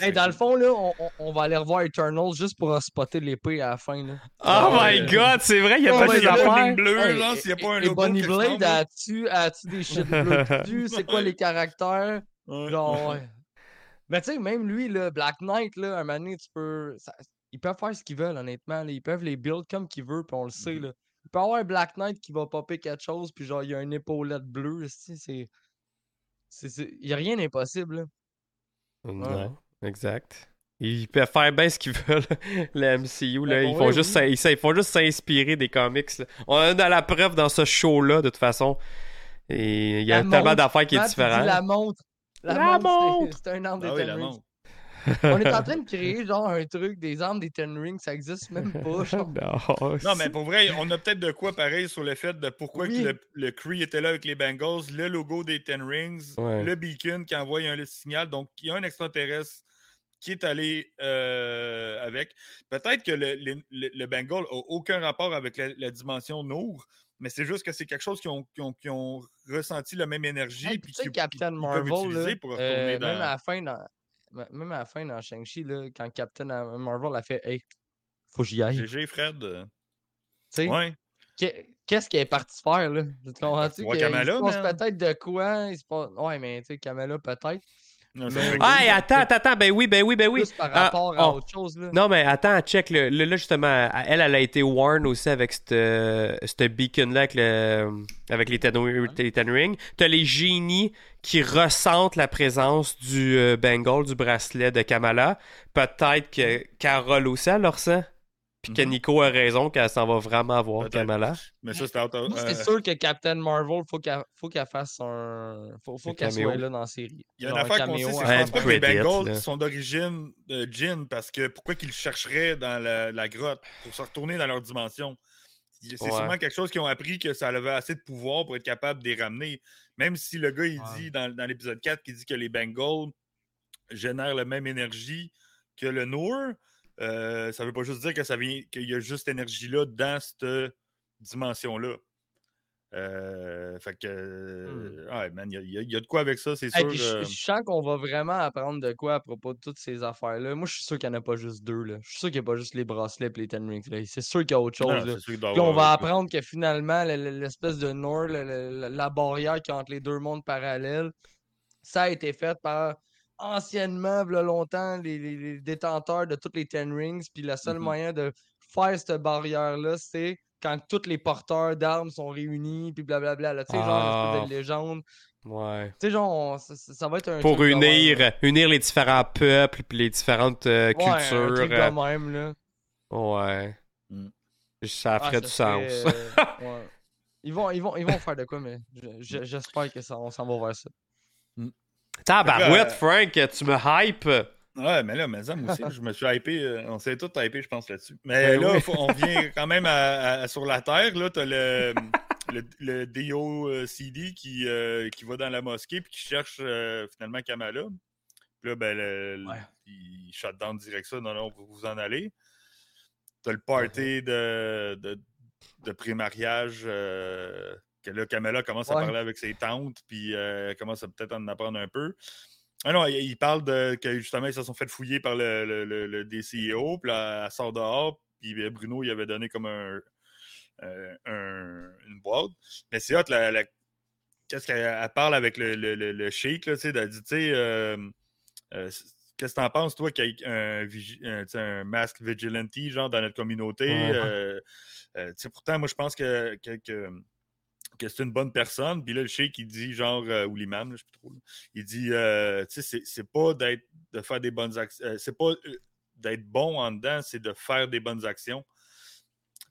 Hey, dans le fond, là, on, va aller revoir Eternals juste pour spotter l'épée à la fin. Là. Oh Ah, my god, c'est vrai, il y a pas des affaires. ligne bleue, Hey, genre, s'il n'y a pas un logo. Et Bonnie Blade, as-tu as-tu des shit bleus dessus? C'est quoi les caractères? Genre, ouais. Mais tu sais, même lui, là, Black Knight, là, un moment donné, tu peux. ça- ils peuvent faire ce qu'ils veulent, honnêtement. là. Ils peuvent les build comme qu'ils veulent, puis on le sait. Mhm. là. Il peut y avoir un Black Knight qui va popper quelque chose, puis genre, il y a une épaulette bleue. C'est. Il n'y a rien d'impossible. là. Non, exact. Ils peuvent faire bien ce qu'ils veulent, le MCU. Là. Ben, Ils, font juste, oui. ils font juste s'inspirer des comics. là. On a dans la preuve dans ce show-là, de toute façon. Et il y a La tellement montre, d'affaires qui est différent. La montre. La, La montre, c'est- montre! c'est un arme des Ah oui, Ten la montre. On est en train de créer genre un truc, des armes des Ten Rings, ça existe même pas. Genre. non, Non, mais pour vrai, on a peut-être de quoi pareil sur le fait de pourquoi que le, le Cree était là avec les Bengals, le logo des Ten Rings, Ouais. le beacon qui envoie un signal. Donc, il y a un extraterrestre qui est allé euh, avec. Peut-être que le, le, le- Bengal n'a aucun rapport avec la, la dimension Nour, mais c'est juste que c'est quelque chose qui ont, qui ont, qui ont ressenti la même énergie. Hey, puis tu sais, Captain Marvel, là, pour retourner euh, dans- même, à la fin dans, même à la fin dans Shang-Chi, quand Captain Marvel a fait Hey, faut que j'y aille. Tu GG, Fred. euh, sais, Ouais. qu'est- qu'est-ce qu'il est parti faire, là? Tu te comprends-tu? voir qu'il se passe peut-être de quoi? Il se passe... Ouais, mais tu sais, Kamala, peut-être. Non, Ah, hey, attends, attends, attends, ben oui, ben oui, ben oui. Plus par Ah, à oh. autre chose, là. Non, mais attends, check. Le, le- là, justement, elle, elle a été warn aussi avec cette, euh, beacon-là avec, le, avec les, ten, les ten rings. T'as les génies qui ressentent la présence du euh, Bengal, du bracelet de Kamala. Peut-être que Carole aussi, elle le ressent. Puis que Mhm. Nico a raison qu'elle s'en va vraiment voir. Kamala. Mais ça, c'était auto- euh, c'est sûr que Captain Marvel, faut qu'elle faut qu'elle fasse un. Faut, faut qu'elle caméo. soit là dans la série. Il y a une affaire qu'on sait, c'est je pense pas que les Bengals là. sont d'origine de Jin parce que pourquoi qu'ils le chercheraient dans la, la grotte pour se retourner dans leur dimension? C'est Ouais. sûrement quelque chose qu'ils ont appris que ça avait assez de pouvoir pour être capable de les ramener. Même si le gars, il Ouais. dit dans, dans l'épisode 4 qu'il dit que les Bengals génèrent la même énergie que le Noor, euh, ça veut pas juste dire que ça vient qu'il y a juste énergie-là dans cette dimension-là. Euh, fait que. euh, ouais, man, il y a- y, y de quoi avec ça, c'est Hey, sûr. je, je sens qu'on va vraiment apprendre de quoi à propos de toutes ces affaires-là. Moi, je suis sûr qu'il n'y en a pas juste deux. Là. Je suis sûr qu'il n'y a pas juste les bracelets et les Ten Rings. C'est sûr qu'il y a autre chose. non, là. Puis on va apprendre que finalement, le- le- l'espèce de Nord, la barrière qui entre les deux mondes parallèles, ça a été fait par anciennement, v'là longtemps, les, les- les détenteurs de tous les Ten Rings. Puis le seul Mhm. moyen de faire cette barrière-là, c'est quand tous les porteurs d'armes sont réunis, puis blablabla. là. Tu sais, genre, une espèce Ah. de légende. Ouais. Tu sais, genre, on- ça, va être un. Pour truc de même, unir, là. unir les différents peuples puis les différentes euh, Ouais, un cultures. truc euh, de même, là. Ouais. Mm. Ça Ah, ferait du sens. euh, ouais. Ils vont, ils, vont, ils vont faire de quoi, mais je- je- j'espère que ça, on s'en va vers ça. Tabarouette, Frank, tu me hype. Ouais, mais là, mais ça, moi aussi, je me suis hypé. euh, on s'est tous hypé, je pense, là-dessus. Mais Ben là, oui. faut- on vient quand même à- à- sur la Terre. Là, t'as le, le, le DOCD qui, euh, qui va dans la mosquée puis qui cherche euh, finalement Kamala. Puis là, ben, le, le- Ouais. il shut down direct ça. Non, non, vous vous en allez. T'as le party de, de, de pré-mariage. Que là, Kamala commence à parler avec ses tantes, puis euh, elle commence à peut-être en apprendre un peu. Ah non, il, il parle de que justement, ils se sont fait fouiller par le, le, le- le DCEO, puis là, elle sort dehors, puis euh, Bruno, il avait donné comme un, euh, un- une boîte. Mais c'est hot, la, la- qu'est-ce qu'elle elle parle avec le, le, le, le sheik, là, tu sais, elle dit, tu sais, euh, euh, qu'est-ce que t'en penses, toi, qu'il y ait un, masque vigilante, genre, dans notre communauté? Euh, tu sais, pourtant, moi, je pense que, que, que que c'est une bonne personne. Puis là, le sheik, il dit genre, euh, ou l'imam, là, je sais plus trop, là, il dit, euh, tu sais, c'est- c'est pas d'être, de faire des bonnes actions, c'est pas euh, d'être bon en dedans, c'est de faire des bonnes actions.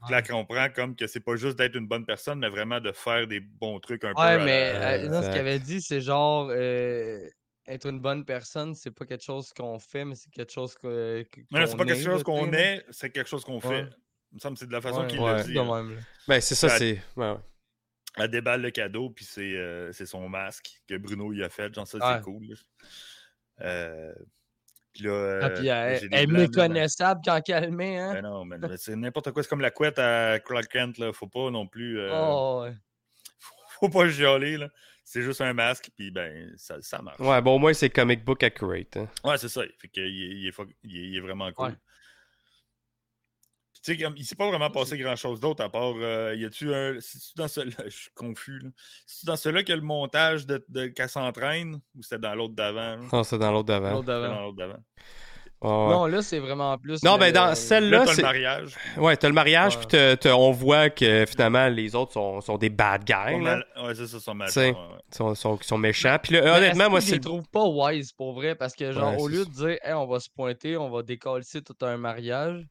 Puis Là, qu'on comprend comme que c'est pas juste d'être une bonne personne, mais vraiment de faire des bons trucs un peu. Ouais, mais Ouais, euh, non, ce qu'il avait dit, c'est genre euh, être une bonne personne, c'est pas quelque chose qu'on fait, mais c'est quelque chose que. que- Non, non, c'est pas quelque chose qu'on est, c'est quelque chose qu'on fait. Ouais. Il me semble que c'est de la façon Ouais, qu'il ouais. le dit. Ben, c'est ça, Ça- c'est. Elle déballe le cadeau, puis c'est euh, c'est son masque que Bruno y a fait. Genre, ça, Ouais. c'est cool. là. Euh, puis là. Ah, euh, puis elle, est méconnaissable quand elle le met, hein? Ben non, mais c'est n'importe quoi. C'est comme la couette à Clark Kent. Là. Faut pas non plus. euh, Oh, ouais. Faut pas là. C'est juste un masque, puis ben, ça, ça marche. Ouais, bon, au moins, c'est comic book accurate. hein. Ouais, c'est ça. Fait que, il, est, il est fuck- il est- il est vraiment cool. Ouais. Tu sais, comme, il s'est pas vraiment passé grand-chose d'autre à part. euh, y a-tu un. C'est-tu dans celui-là Je suis confus. là. C'est-tu dans celui-là qu'il y a le montage de, de qu'elle s'entraîne ou c'était dans l'autre d'avant là? Non, c'est dans l'autre d'avant. L'autre C'était d'avant. dans l'autre d'avant. Ouais, ouais. Non, là, c'est vraiment plus. Non, le- ben, dans Là, celle-là, t'as le c'est. mariage. Ouais, t'as le mariage, Ouais. puis t'as- t'as- on voit que finalement, les autres sont, sont des bad guys. Là. mal- Ouais, c'est ça, son mal. T'sais. ouais, sont, sont, sont méchants. Puis là, Mais honnêtement, moi, c'est. les trouvent pas wise pour vrai? Parce que, genre, Ouais, au lieu ça. de dire, hey, on va se pointer, on va décoller tout un mariage,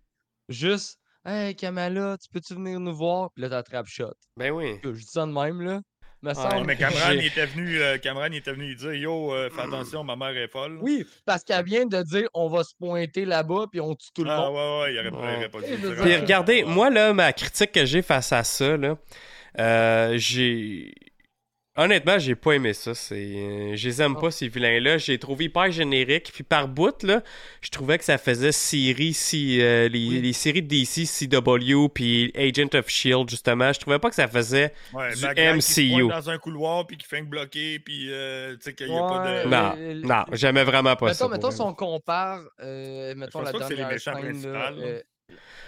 juste, hey, Kamala, tu peux-tu venir nous voir? Puis là, t'attrapes shot. Ben oui. Je dis ça de même, là. Me Ouais, semble. Ouais, mais Cameron, il était venu, euh, Cameron, il était venu lui dire Yo, euh, fais attention, ma mère est folle. Oui, parce qu'elle vient de dire, on va se pointer là-bas, puis on tue tout le Ah, monde. ouais, ouais, il aurait, il Ouais. aurait pas dû dire. Puis regardez, Ouais. moi, là, ma critique que j'ai face à ça, là, euh, j'ai. Honnêtement, j'ai pas aimé ça. C'est, euh, je les aime pas, ces vilains-là. J'ai trouvé hyper générique. Puis par bout, là, je trouvais que ça faisait série, si, euh, les, Oui. les séries de DC, CW, puis Agent of Shield, justement. Je trouvais pas que ça faisait. Ouais, du qui se MCU. pointe dans un couloir, puis qui fait que bloquer, puis euh, tu sais qu'il n'y a pas de. Non, euh, non, j'aimais vraiment pas ça. Mettons, si on compare, euh, mettons la dernière scène,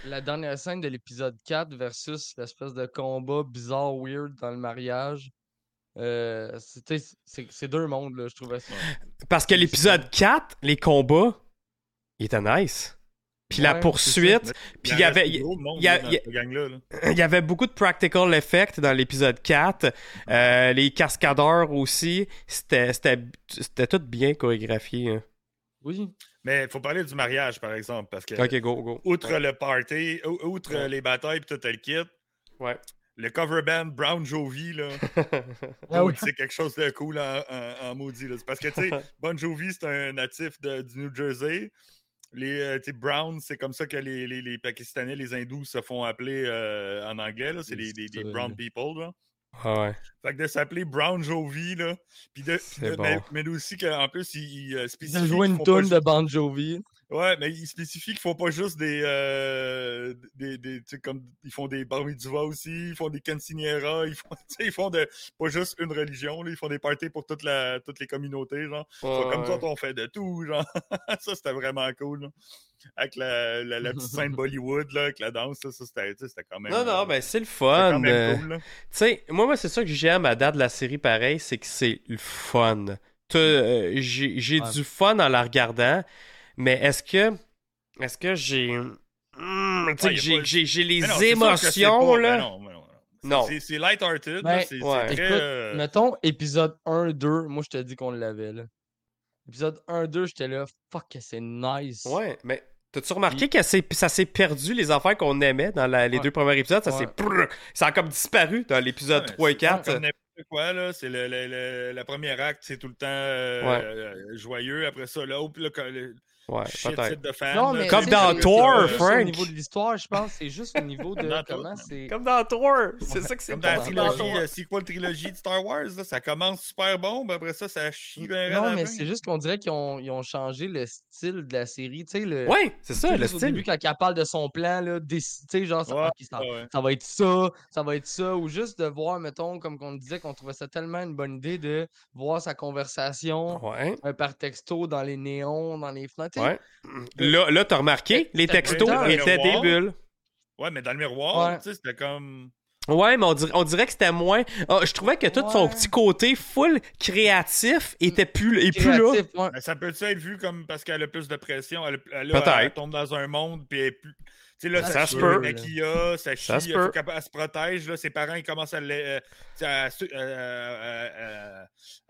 la dernière scène de l'épisode 4 versus l'espèce de combat bizarre, weird dans le mariage. Euh, c'était- c'est deux mondes, là, je trouvais ça. Parce que l'épisode 4, les combats, il était nice. Puis la poursuite, puis il y avait. il- y avait beaucoup de practical effects dans l'épisode 4. Euh, les cascadeurs aussi. C'était, tout bien chorégraphié. hein. Oui. Mais il faut parler du mariage, par exemple, parce que, Ok, go, go. outre le party, ou- outre Ouais. les batailles, puis tout le kit, Ouais. Le cover band Brown Jovi, là, Ah oui. c'est quelque chose de cool en, en- en maudit. là. Parce que, tu sais, Bon Jovi, c'est un natif de- du New Jersey. Les euh, tu sais, Browns, c'est comme ça que les, les, les Pakistanais, les Hindous se font appeler euh, en anglais. là. C'est des, brown people. Là. Ah ouais. Fait que de s'appeler Brown Jovi, là. Puis de, de- mais, bon. mais aussi qu'en plus, il, il, euh, spécifie. qu'ils une ju- de Bon Jovi. Ouais, mais il spécifie qu'ils font pas juste des. euh, des, des tu sais, comme, ils font des bar mitzvah aussi, ils font des quinceañeras, ils font, tu sais, ils font de, pas juste une religion, là, ils font des parties pour toute la, toutes les communautés, genre. Comme ça, on fait de tout, genre. ça, c'était vraiment cool. là. Avec la, la, la petite scène Bollywood, là, avec la danse, ça, ça, c'était quand même. Non, non, euh, ben c'est le fun. euh, cool, là. Sais, moi, moi c'est ça que j'aime à date de la série pareil, c'est que c'est le fun. T'as, euh, J'ai j'ai Ouais. du fun en la regardant, mais est-ce que. Est-ce que j'ai. Hmm, Ouais, j'ai- pas- j'ai j'ai les Mais non, émotions, pas- là. ben non, ben non, ben Non. C'est- C'est light-hearted, Ben, là, c'est c'est ouais. très. Écoute, euh, mettons épisode 1, 2, moi je te dis qu'on l'avait là. Épisode 1, 2, j'étais là, fuck, que c'est nice. Ouais, mais t'as-tu remarqué que ça s'est perdu les affaires qu'on aimait dans la- les Ouais. deux premiers épisodes? Ça Ouais. s'est brrr, ça a comme disparu dans l'épisode Ouais, 3 et c'est 4. Comme n'importe quoi, là. C'est le, le, le- la première acte, c'est tout le temps euh, Ouais. euh, joyeux. Après ça, là, puis là, quand le Ouais, shit peut-être. set de fan. Non, mais Comme dans Thor, c'est pas juste Frank. Au niveau de l'histoire, je pense, c'est juste au niveau de comment c'est. Comme dans Thor! C'est ça que c'est Comme dans la Dans trilogie, Thor. euh, sequel trilogie de Star Wars, là, ça commence super bon, puis après ça, ça chie bien Non, la mais c'est juste qu'on dirait qu'ils ont, ils ont changé le style de la série. Tu sais, le. Ouais, c'est tu ça, sais, le juste Au début, style. quand elle parle de son plan, là, tu sais, genre, ça, Ouais, ça, ouais. ça va être ça, ça va être ça. Ou juste de voir, mettons, comme qu'on disait, qu'on trouvait ça tellement une bonne idée de voir sa conversation Ouais, euh, par texto dans les néons, dans les fenêtres. Tu sais. ouais. Là, là t'as remarqué, les textos étaient des bulles. Ouais, mais dans le miroir, Ouais. tu sais, c'était comme. Ouais, mais on dirait, on dirait que c'était moins. Ah, je trouvais que tout son petit côté full créatif était plus, est plus là. Ouais. Ben, ça peut être vu comme parce qu'elle a plus de pression, elle, elle- Peut-être. elle tombe dans un monde, puis elle est plus. Tu sais, là, Ça ça, se peut, le maquilla, ça chie, Ça se peut. elle se protège, là, ses parents, ils commencent à, le- euh, à, euh, euh,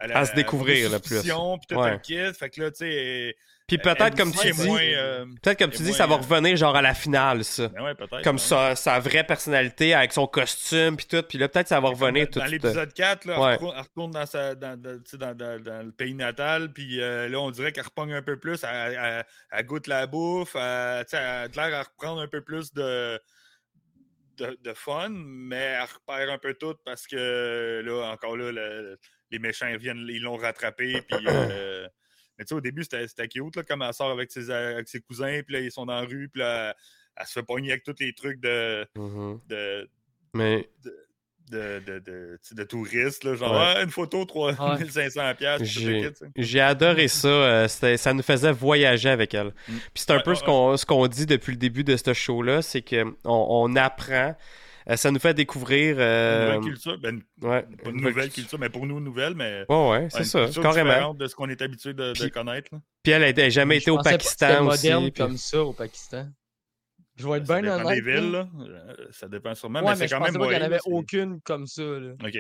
euh, À se découvrir, là, plus. Puis tout Ouais. un kit, fait que là, tu sais... Puis elle peut-être, comme tu dis, euh, peut-être comme tu dis, ça va moins, revenir genre à la finale, ça. Ben ouais. Comme ouais. sa, sa vraie personnalité avec son costume puis tout, puis là peut-être ça va revenir tout Dans tout- l'épisode 4, là, Ouais. elle, retourne, dans, sa, dans, dans, dans- dans- dans le pays natal, puis euh, là, on dirait qu'elle repogne un peu plus, elle, elle- elle goûte la bouffe, elle, a l'air à reprendre un peu plus de, de, de fun, mais elle repère un peu tout parce que là, encore là, le- les méchants ils viennent, ils l'ont rattrapé, puis. euh, mais tu sais, au début, c'était c'était cute, là, comme elle sort avec ses, avec ses cousins, puis là, ils sont dans la rue, puis là, elle se fait pogner avec tous les trucs de, Mhm. de, Mais de, de, de, sais, de touristes, là, genre Ouais. Ah, une photo 3500 pièces. j'ai j'ai adoré ça, euh, c'était- ça nous faisait voyager avec elle. Puis c'est un Ouais, peu ouais, ce qu'on ce qu'on dit depuis le début de ce show-là, c'est que on, on apprend, ça nous fait découvrir. euh, Une nouvelle culture, ben, ouais, pas une nouvelle culture, mais pour nous, nouvelle, mais Ouais, ouais, c'est ça, carrément. de ce qu'on est habitué de, de connaître. là. Puis elle n'a jamais Je été au pensais pas Pakistan aussi. moderne puis- comme ça au Pakistan. Je vais être Ça bien dépend honnête. des villes, là. Euh, ça dépend sûrement, Ouais, mais, mais, c'est je quand pensais même pas qu'il n'y en avait aucune comme ça. Là. OK.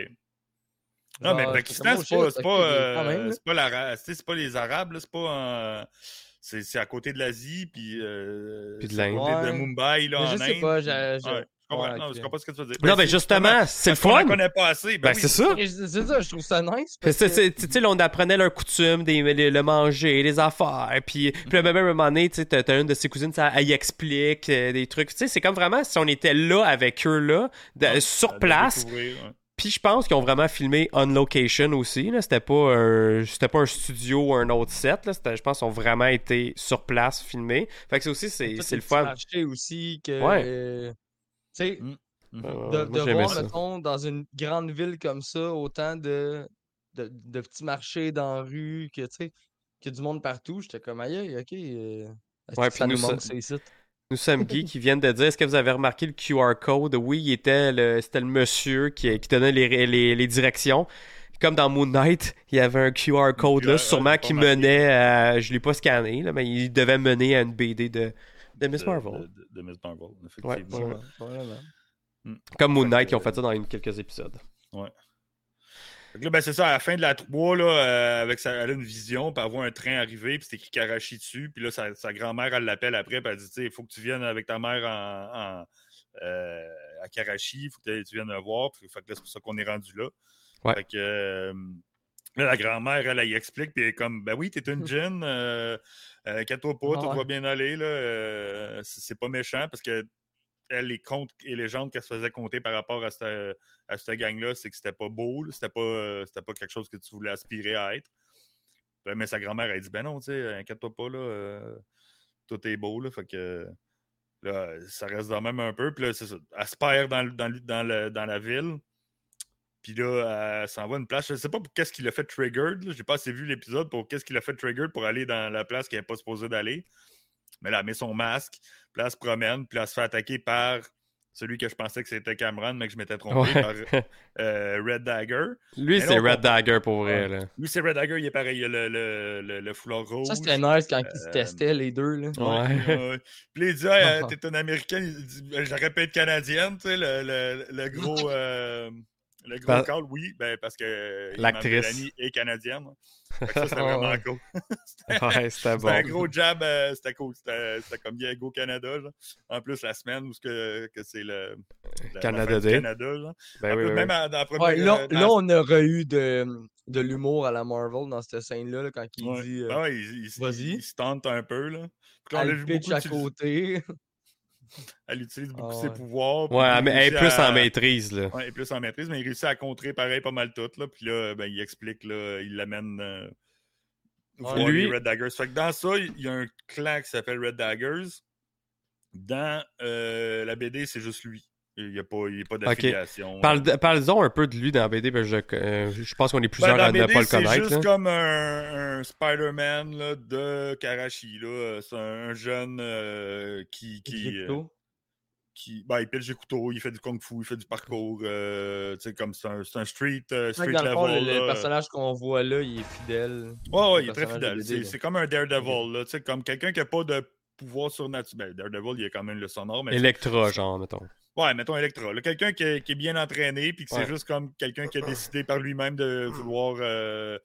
Non, mais Genre, Pakistan, c'est oh pas, c'est pas, euh, c'est pas, c'est pas les Arabes, là, c'est pas C'est c'est à côté de l'Asie, puis, euh, Puis de l'Inde. de. Mumbai, là, Mais en je sais Inde. pas, Ouais, non, ok. je comprends ce que tu veux dire. Non, Ben, mais c'est justement, c'est le parce qu'on la fun. connaît pas assez. Ben, Ben, oui. c'est ça. C'est ça, je trouve ça nice. Tu sais, on apprenait leurs coutumes, des, le manger, les affaires. Puis, puis là, même à un moment donné, tu sais, t'as t'as une de ses cousines, ça, elle y explique euh, des trucs. Tu sais, c'est comme vraiment si on était là avec eux, là, de- Ouais, sur place. Puis je pense qu'ils ont vraiment filmé on location aussi. C'était pas, un- c'était pas un studio ou un autre set. Là. Je pense qu'ils ont vraiment été sur place filmés. Fait que c'est aussi, c'est le fun. aussi que. Ouais. euh, tu sais, Mhm. Euh, de, moi, de j'aimais voir, mettons, dans une grande ville comme ça, autant de, de, de petits marchés dans la rue, que, tu sais, qu'il y a du monde partout, j'étais comme, aïe, ok. euh, Ouais, que ça nous nous, manque, ça- ici. Nous sommes Guy qui viennent de dire est-ce que vous avez remarqué le QR code? Oui, il était le, c'était le monsieur qui, qui donnait les, les, les directions. Comme dans Moon Knight, il y avait un QR code QR, là, sûrement qui menait à. Je l'ai pas scanné, là, mais il devait mener à une BD de, de Miss Marvel. De, de- de Miss Marvel, Ouais, effectivement. ouais. Vraiment. Comme Moon Knight, qui ont fait ça dans une- quelques épisodes. Là, ben, c'est ça, à la fin de la 3, là, euh, avec sa, elle a une vision, puis elle voit un train arriver, puis c'est écrit Karachi dessus, puis là, sa, sa grand-mère, elle l'appelle après, puis elle dit, il faut que tu viennes avec ta mère en, en, euh, à Karachi, il faut que tu viennes me voir, puis fait que là, c'est pour ça qu'on est rendu là. Ouais. Fait que, euh, là, la grand-mère, elle, elle, y explique, puis elle est comme, ben oui, t'es une djinn, euh, inquiète-toi pas, Ah tout ouais. va bien aller, là, euh, c'est pas méchant, parce que elle, les contes et légendes qu'elle se faisait compter par rapport à cette, à cette gang-là, c'est que c'était pas beau, c'était pas, euh, c'était pas quelque chose que tu voulais aspirer à être. Puis, Mais sa grand-mère, elle dit Ben non, tu sais, inquiète-toi pas, là, euh, tout est beau, là, fait que là, ça reste dans même un peu. Puis là, c'est ça. Elle se perd dans, dans, le- dans la ville. Puis là, elle s'en va à une place. Je sais pas pour qu'est-ce qu'il a fait Triggered. J'ai pas assez vu l'épisode pour qu'est-ce qu'il a fait Triggered pour aller dans la place qu'elle n'est pas supposée d'aller. Mais là, elle met son masque, puis là, elle se promène, puis là, elle se fait attaquer par celui que je pensais que c'était Cameron, mais que je m'étais trompé, Ouais. par euh, Red Dagger. Lui, c'est Red Dagger pour vrai. Là. Lui, c'est Red Dagger, il est pareil, il a le, le, le, le foulard rouge. Ça, c'était nice quand ils se Euh, testaient, les deux. Là. Ouais. Puis là, il dit, Ah, t'es une américaine, il dit, Ben, j'aurais pu être canadienne, tu sais, le, le, le gros, euh, le gros Pa- call, oui, ben, parce que euh, L'actrice. Est canadienne. Que ça, c'était vraiment ouais. cool. Ouais, c'était bon. Un gros jab, euh, c'était cool. C'était comme bien Go Canada, genre. En plus, la semaine où que, que c'est le la- Canada la Day. Canada, genre. Ben En oui, plus, oui, même oui. à- dans la première. Ouais, là, euh, dans là, on aurait eu de, de l'humour à la Marvel dans cette scène-là, là, quand il Ouais. dit euh, Ben ouais, il, il- Vas-y. il se tente un peu, là. Puis là, on elle vu pitch à côté. Elle utilise beaucoup Ah ses pouvoirs. Ouais, mais elle est plus à- en maîtrise. Là. Ouais, il est plus en maîtrise, mais il réussit à contrer pareil pas mal tout. Là. Puis là, ben, il explique, là, il l'amène euh, voir Lui- les Red Daggers. Fait que dans ça, il y a un clan qui s'appelle Red Daggers. Dans euh, la BD, c'est juste lui. Il n'y a pas, il y a pas d'affiliation. Parle, parle-en un peu de lui dans la BD, parce que je, euh, je pense qu'on est Ben, plusieurs dans à ne pas le c'est connaître. juste là. comme un, un Spider-Man là, de Karachi. là. C'est un, un jeune euh, qui, qui, euh, qui ben, il pêche des couteaux, il fait du kung fu, il fait du parcours. euh, comme c'est un, c'est un street, euh, Ouais, street dans le fond, level. le, le là. personnage qu'on voit là, il est fidèle. Ouais, ouais, il est très fidèle. C'est c'est comme un Daredevil, là, tu sais, comme quelqu'un qui n'a pas de pouvoir surnaturel. Ben, Daredevil, il y a quand même le sonore, mais Electra, genre, mettons. Ouais, mettons Electra. Quelqu'un qui, est- qui est bien entraîné, puis que Ouais. c'est juste comme quelqu'un qui a décidé par lui-même de vouloir euh,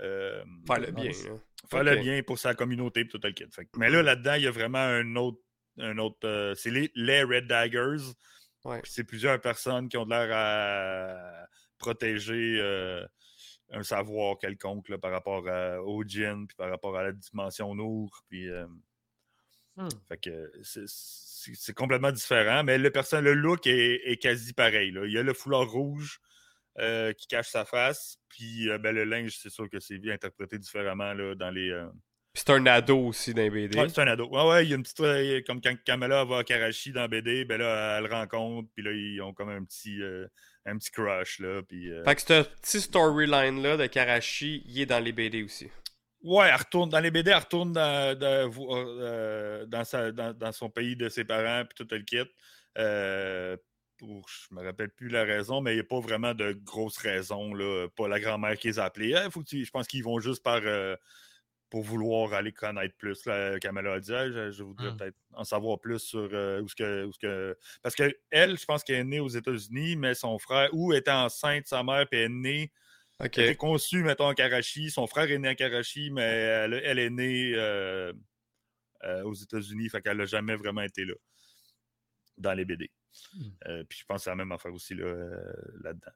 euh, Faire le bien. là. faire le bien pour sa communauté et tout le kit. Fait que- mais là, là-dedans, il y a vraiment un autre. Un autre euh, c'est les, les Red Daggers. Ouais. Puis C'est plusieurs personnes qui ont de l'air à protéger euh, un savoir quelconque là, par rapport à- au djinn, puis par rapport à la dimension Nour. Puis, euh, Hmm. fait que c'est- c'est complètement différent, mais le, perso- le look est, est quasi pareil. là. Il y a le foulard rouge euh, qui cache sa face, puis euh, ben, le linge, c'est sûr que c'est bien interprété différemment là, dans les. euh, Puis c'est un ado aussi dans les BD. Ouais, c'est un ado. Ouais, ouais, il y a une petite. euh, comme quand Kamala va à Karachi dans BD, ben là, elle le rencontre, puis là, ils ont comme un petit, euh, un petit crush, là. Puis, Fait que ce petit storyline-là de Karachi, il est dans les BD aussi. Ouais, elle retourne dans les BD, elle retourne dans, dans, euh, dans sa- dans- son pays de ses parents, puis tout le kit. Euh, pour, je me rappelle plus la raison, mais il n'y a pas vraiment de grosse raison. Là. Pas la grand-mère qui les a appelés. Ah, faut que je pense qu'ils vont juste par euh, pour vouloir aller connaître plus. Là, Kamala a dit Ah, je, je voudrais Mm. peut-être en savoir plus sur euh, où ce que, où ce que. Parce que elle, je pense qu'elle est née aux États-Unis, mais son frère, ou était enceinte, sa mère, puis elle est née Elle a été conçue, mettons, à Karachi. Son frère est né à Karachi, mais elle, elle est née euh, euh, aux États-Unis. Fait qu'elle n'a jamais vraiment été là, dans les BD. Hmm. Euh, puis je pense que c'est la même affaire aussi là, là-dedans.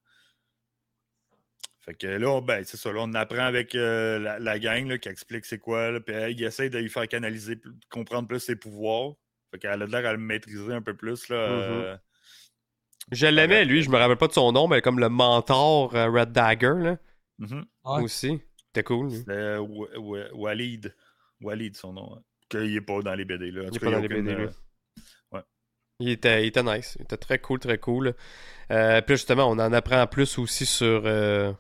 Fait que là, ben, c'est ça. Là, on apprend avec la, la gang là, qui explique c'est quoi. Là, puis elle, il essaie de lui faire canaliser, comprendre plus ses pouvoirs. Fait qu'elle a l'air à le maîtriser un peu plus. Là, euh, Je l'aimais, lui. Je me rappelle pas de son nom, mais comme le mentor euh, Red Dagger, là, mhm. Ouais. aussi. C'était cool. lui. C'était Wa- Wa- Walid. Walid, son nom. hein. Qu'il n'est pas dans les BD. Là. En Il est pas dans les aucune, BD, lui. euh, Il était, il était nice. Il était très cool, très cool. Euh, puis justement, on en apprend plus aussi sur euh,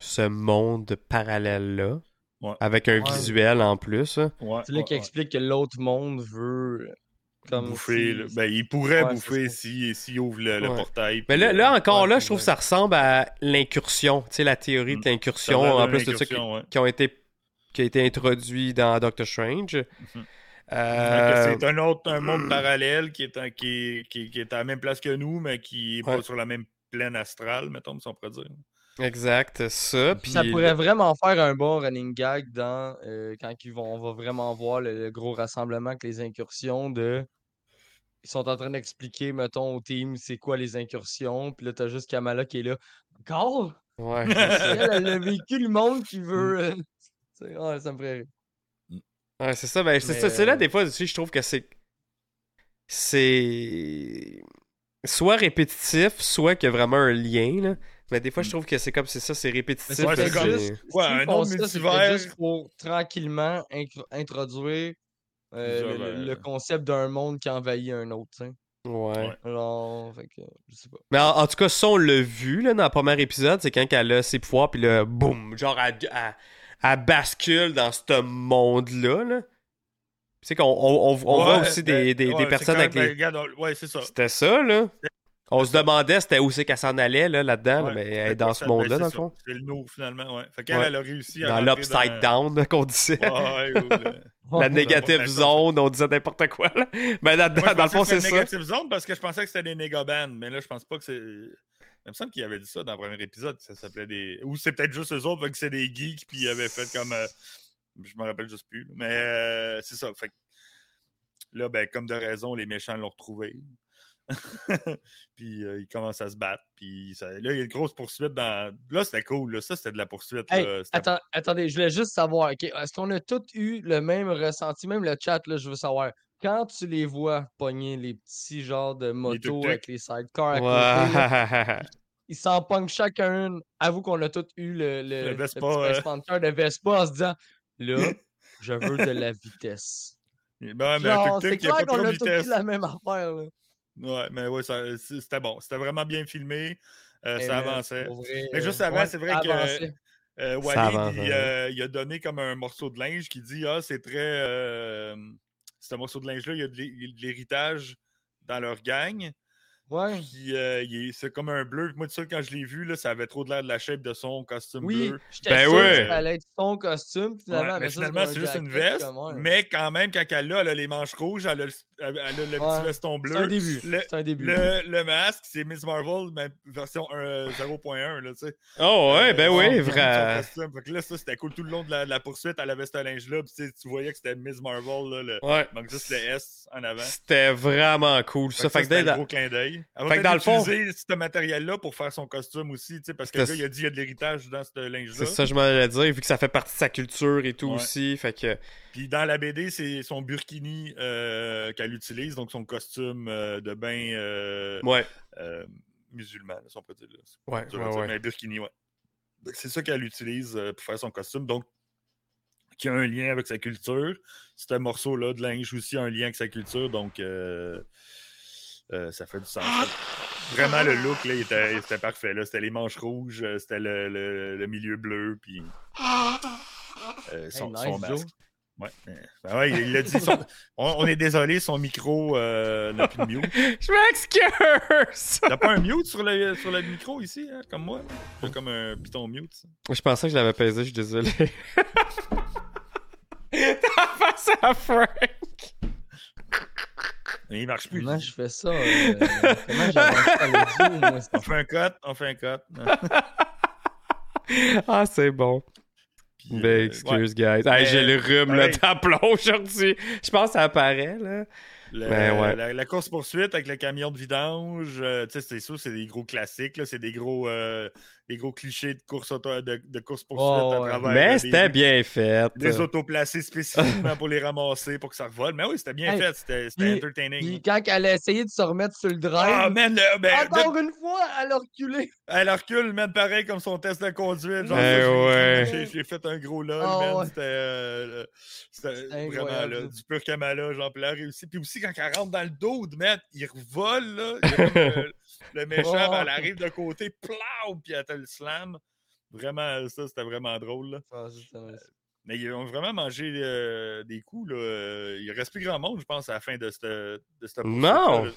ce monde parallèle-là. Ouais. Avec un Ouais. visuel en plus. ouais, C'est là ouais, qui ouais. explique que l'autre monde veut. Comme bouffer. si-. Ben, il pourrait Ouais, bouffer s'il si, ouvre le, portail. Mais là, là encore, ouais, là, je trouve que ça ressemble à l'incursion. Tu sais, la théorie Mm. de l'incursion, a l'air en plus de ça, qui, incursion, ouais. qui ont été qui a été introduit dans Doctor Strange. Mhm. Euh, que C'est un autre un monde parallèle qui est, qui, qui- qui est à la même place que nous, mais qui n'est Ouais. pas sur la même plaine astrale, mettons, si on pourrait dire. Exact, ça. Puis Ça pourrait vraiment faire un bon running gag dans euh, quand ils vont, on va vraiment voir le, le gros rassemblement avec les incursions de. Ils sont en train d'expliquer, mettons, au team c'est quoi les incursions. Puis là, t'as juste Kamala qui est là. Encore? Ouais, elle, elle a vécu le monde qui veut. euh, c'est- ouais, ça me ferait rire. Ouais, c'est ça. Ben, c'est Mais, ça. C'est là, euh, des fois, aussi, je trouve que c'est. C'est. Soit répétitif, soit qu'il y a vraiment un lien, là. Mais des fois, je Mm. trouve que c'est comme c'est ça, c'est répétitif. c'est Ouais, c'est juste. Ouais, un multivers. juste pour tranquillement introduire euh, le, le- le euh, concept d'un monde qui envahit un autre, tu sais. Ouais. Alors, fait que, je sais pas. Mais en, en tout cas, ça, on l'a vu là, dans le premier épisode, c'est quand elle a ses pouvoirs, puis là, boum, genre, elle, elle- elle bascule dans ce monde-là. Là. Tu sais qu'on on, on- on voit aussi ben, des, des- ouais, des personnes avec ben, les. regarde, on- ouais, c'est ça. C'était ça, là. On se demandait c'était où c'est qu'elle s'en allait là, là-dedans, là, Ouais. mais elle est dans ce monde-là, dans le c'est fond. C'est le nous, finalement, ouais. Fait qu'elle, Ouais. elle a réussi à. Dans l'upside down, qu'on disait. Ouais, ouais, ou le- La négative zone, on disait n'importe quoi. Là. Mais là, Moi, je dans le fond, c'est ça. Negative Zone parce que je pensais que c'était des négabands, mais là, je pense pas que c'est. Il me semble qu'il avait dit ça dans le premier épisode, ça s'appelait des. Ou c'est peut-être juste eux autres, fait que c'est des geeks, puis ils avaient fait comme. euh, Je me rappelle juste plus. Mais euh, c'est ça. Fait que là, ben, comme de raison, les méchants l'ont retrouvé. puis euh, ils commencent à se battre. Puis ça- là, il y a une grosse poursuite dans. Là, c'était cool. Là. Ça, c'était de la poursuite. Hey, là. C'était- attends, attendez, je voulais juste savoir, ok, est-ce qu'on a tous eu le même ressenti, même le chat, là, je veux savoir. Quand tu les vois pogner les petits genres de motos avec les sidecars à côté, là, Ouais. ils s'en pognent chacun une. Avoue qu'on a tous eu le, le, Le petit euh. de Vespa en se disant là, je veux de la vitesse. Ben, mais un Genre, c'est clair qu'on a tous eu la même affaire. Là. Ouais, mais ouais, c'est- c'était bon. C'était vraiment bien filmé. Euh, Eh, ça avançait. vrai, Mais juste euh, avant, ouais, c'est vrai que-. Euh, Walid, avance, il, euh, il a donné comme un morceau de linge qui dit Ah, c'est très. euh, ce morceau de linge-là, il y a de l'héritage dans leur gang. Ouais. Puis euh, c'est comme un bleu. Moi, tout ça, quand je l'ai vu, là, ça avait trop de l'air de la shape de son costume Oui, bleu. Ben sûr ouais. que ça allait être son costume. Finalement, Ouais, mais ça, finalement, c'est juste une veste. comme, ouais. Mais quand même, quand elle a les manches rouges, elle a le, elle a le Ouais. petit veston bleu. C'est un début. Le, C'est un début. le, le masque, c'est Miss Marvel, mais version un- 0.1, là, tu sais. Oh, ouais, Euh, ben oui, vrai. costume. Fait que là, ça, c'était cool tout le long de la, de la poursuite. Elle avait ce linge-là, puis tu sais, tu voyais que c'était Miss Marvel, là, le... Ouais. manque juste le S en avant. C'était vraiment cool, ça. Fait que c'était dès- un gros clin d'œil. Elle va Fait que dans le fond- utiliser ce matériel-là pour faire son costume aussi, tu sais, parce que le gars, il a dit qu'il y a de l'héritage dans ce linge-là. C'est ça, je m'en allais dire, vu que ça fait partie de sa culture et tout Ouais. aussi. Fait que. Puis dans la BD, c'est son burkini euh, qu'elle utilise, donc son costume euh, de bain euh, Ouais. musulman, là, si on peut dire. là. C'est Ouais, dire, mais burkini, ouais. C'est ça qu'elle utilise pour faire son costume. Donc, qui a un lien avec sa culture. Ce morceau-là de linge aussi a un lien avec sa culture. Donc, euh, euh, ça fait du sens. Vraiment, le look, là, il était, c'était parfait. là. C'était les manches rouges, euh, c'était le, le- le milieu bleu, puis euh, son, nice, son Joe. masque. Ouais, ben ouais, il l'a dit. son- on, on est désolé, son micro euh, n'a plus de mute. Je m'excuse! T'as pas un mute sur le, sur le micro ici, hein, comme moi? J'ai comme un piton mute. ça. Je pensais que je l'avais pesé, je suis désolé. T'as face à Frank! Mais il marche plus. Comment je fais ça? euh, comment j'avance à l'audio, moi? On fait un cut, on fait un cut. Ah, c'est bon. Puis, Ben, euh, ouais. excuse, guys. Hey, j'ai le rhume, le pareil. tampon aujourd'hui. Je pense que ça apparaît, là. Le- Ben ouais. la, la course-poursuite avec le camion de vidange, euh, tu sais, c'est sûr, c'est des gros classiques, là, c'est des gros, euh, des gros clichés de course auto, de, de course-poursuite Oh, à travers Mais c'était des, bien fait. des autos placées spécifiquement pour les ramasser, pour que ça revole. Mais oui, c'était bien Hey, fait, c'était c'était puis- entertaining. Puis quand elle a essayé de se remettre sur le Ah, drive, man, le- ben, encore une fois, elle a reculé. Elle recule, man, pareil comme son test de conduite. Genre, Eh j'ai- ouais. j'ai- j'ai fait un gros lol, Ah man. ouais. C'était euh, vraiment là, du pur Kamala, genre, puis elle a réussi. Puis aussi, quand elle rentre dans le dos, de mettre, il revole, là. il a euh, le méchant, Oh. ben, elle arrive de côté, plau, puis elle le slam. Vraiment, ça, c'était vraiment drôle, là. Ah, nice. Mais ils ont vraiment mangé euh, des coups, là. Euh, Il reste plus grand monde, je pense, à la fin de cette, de cette Non.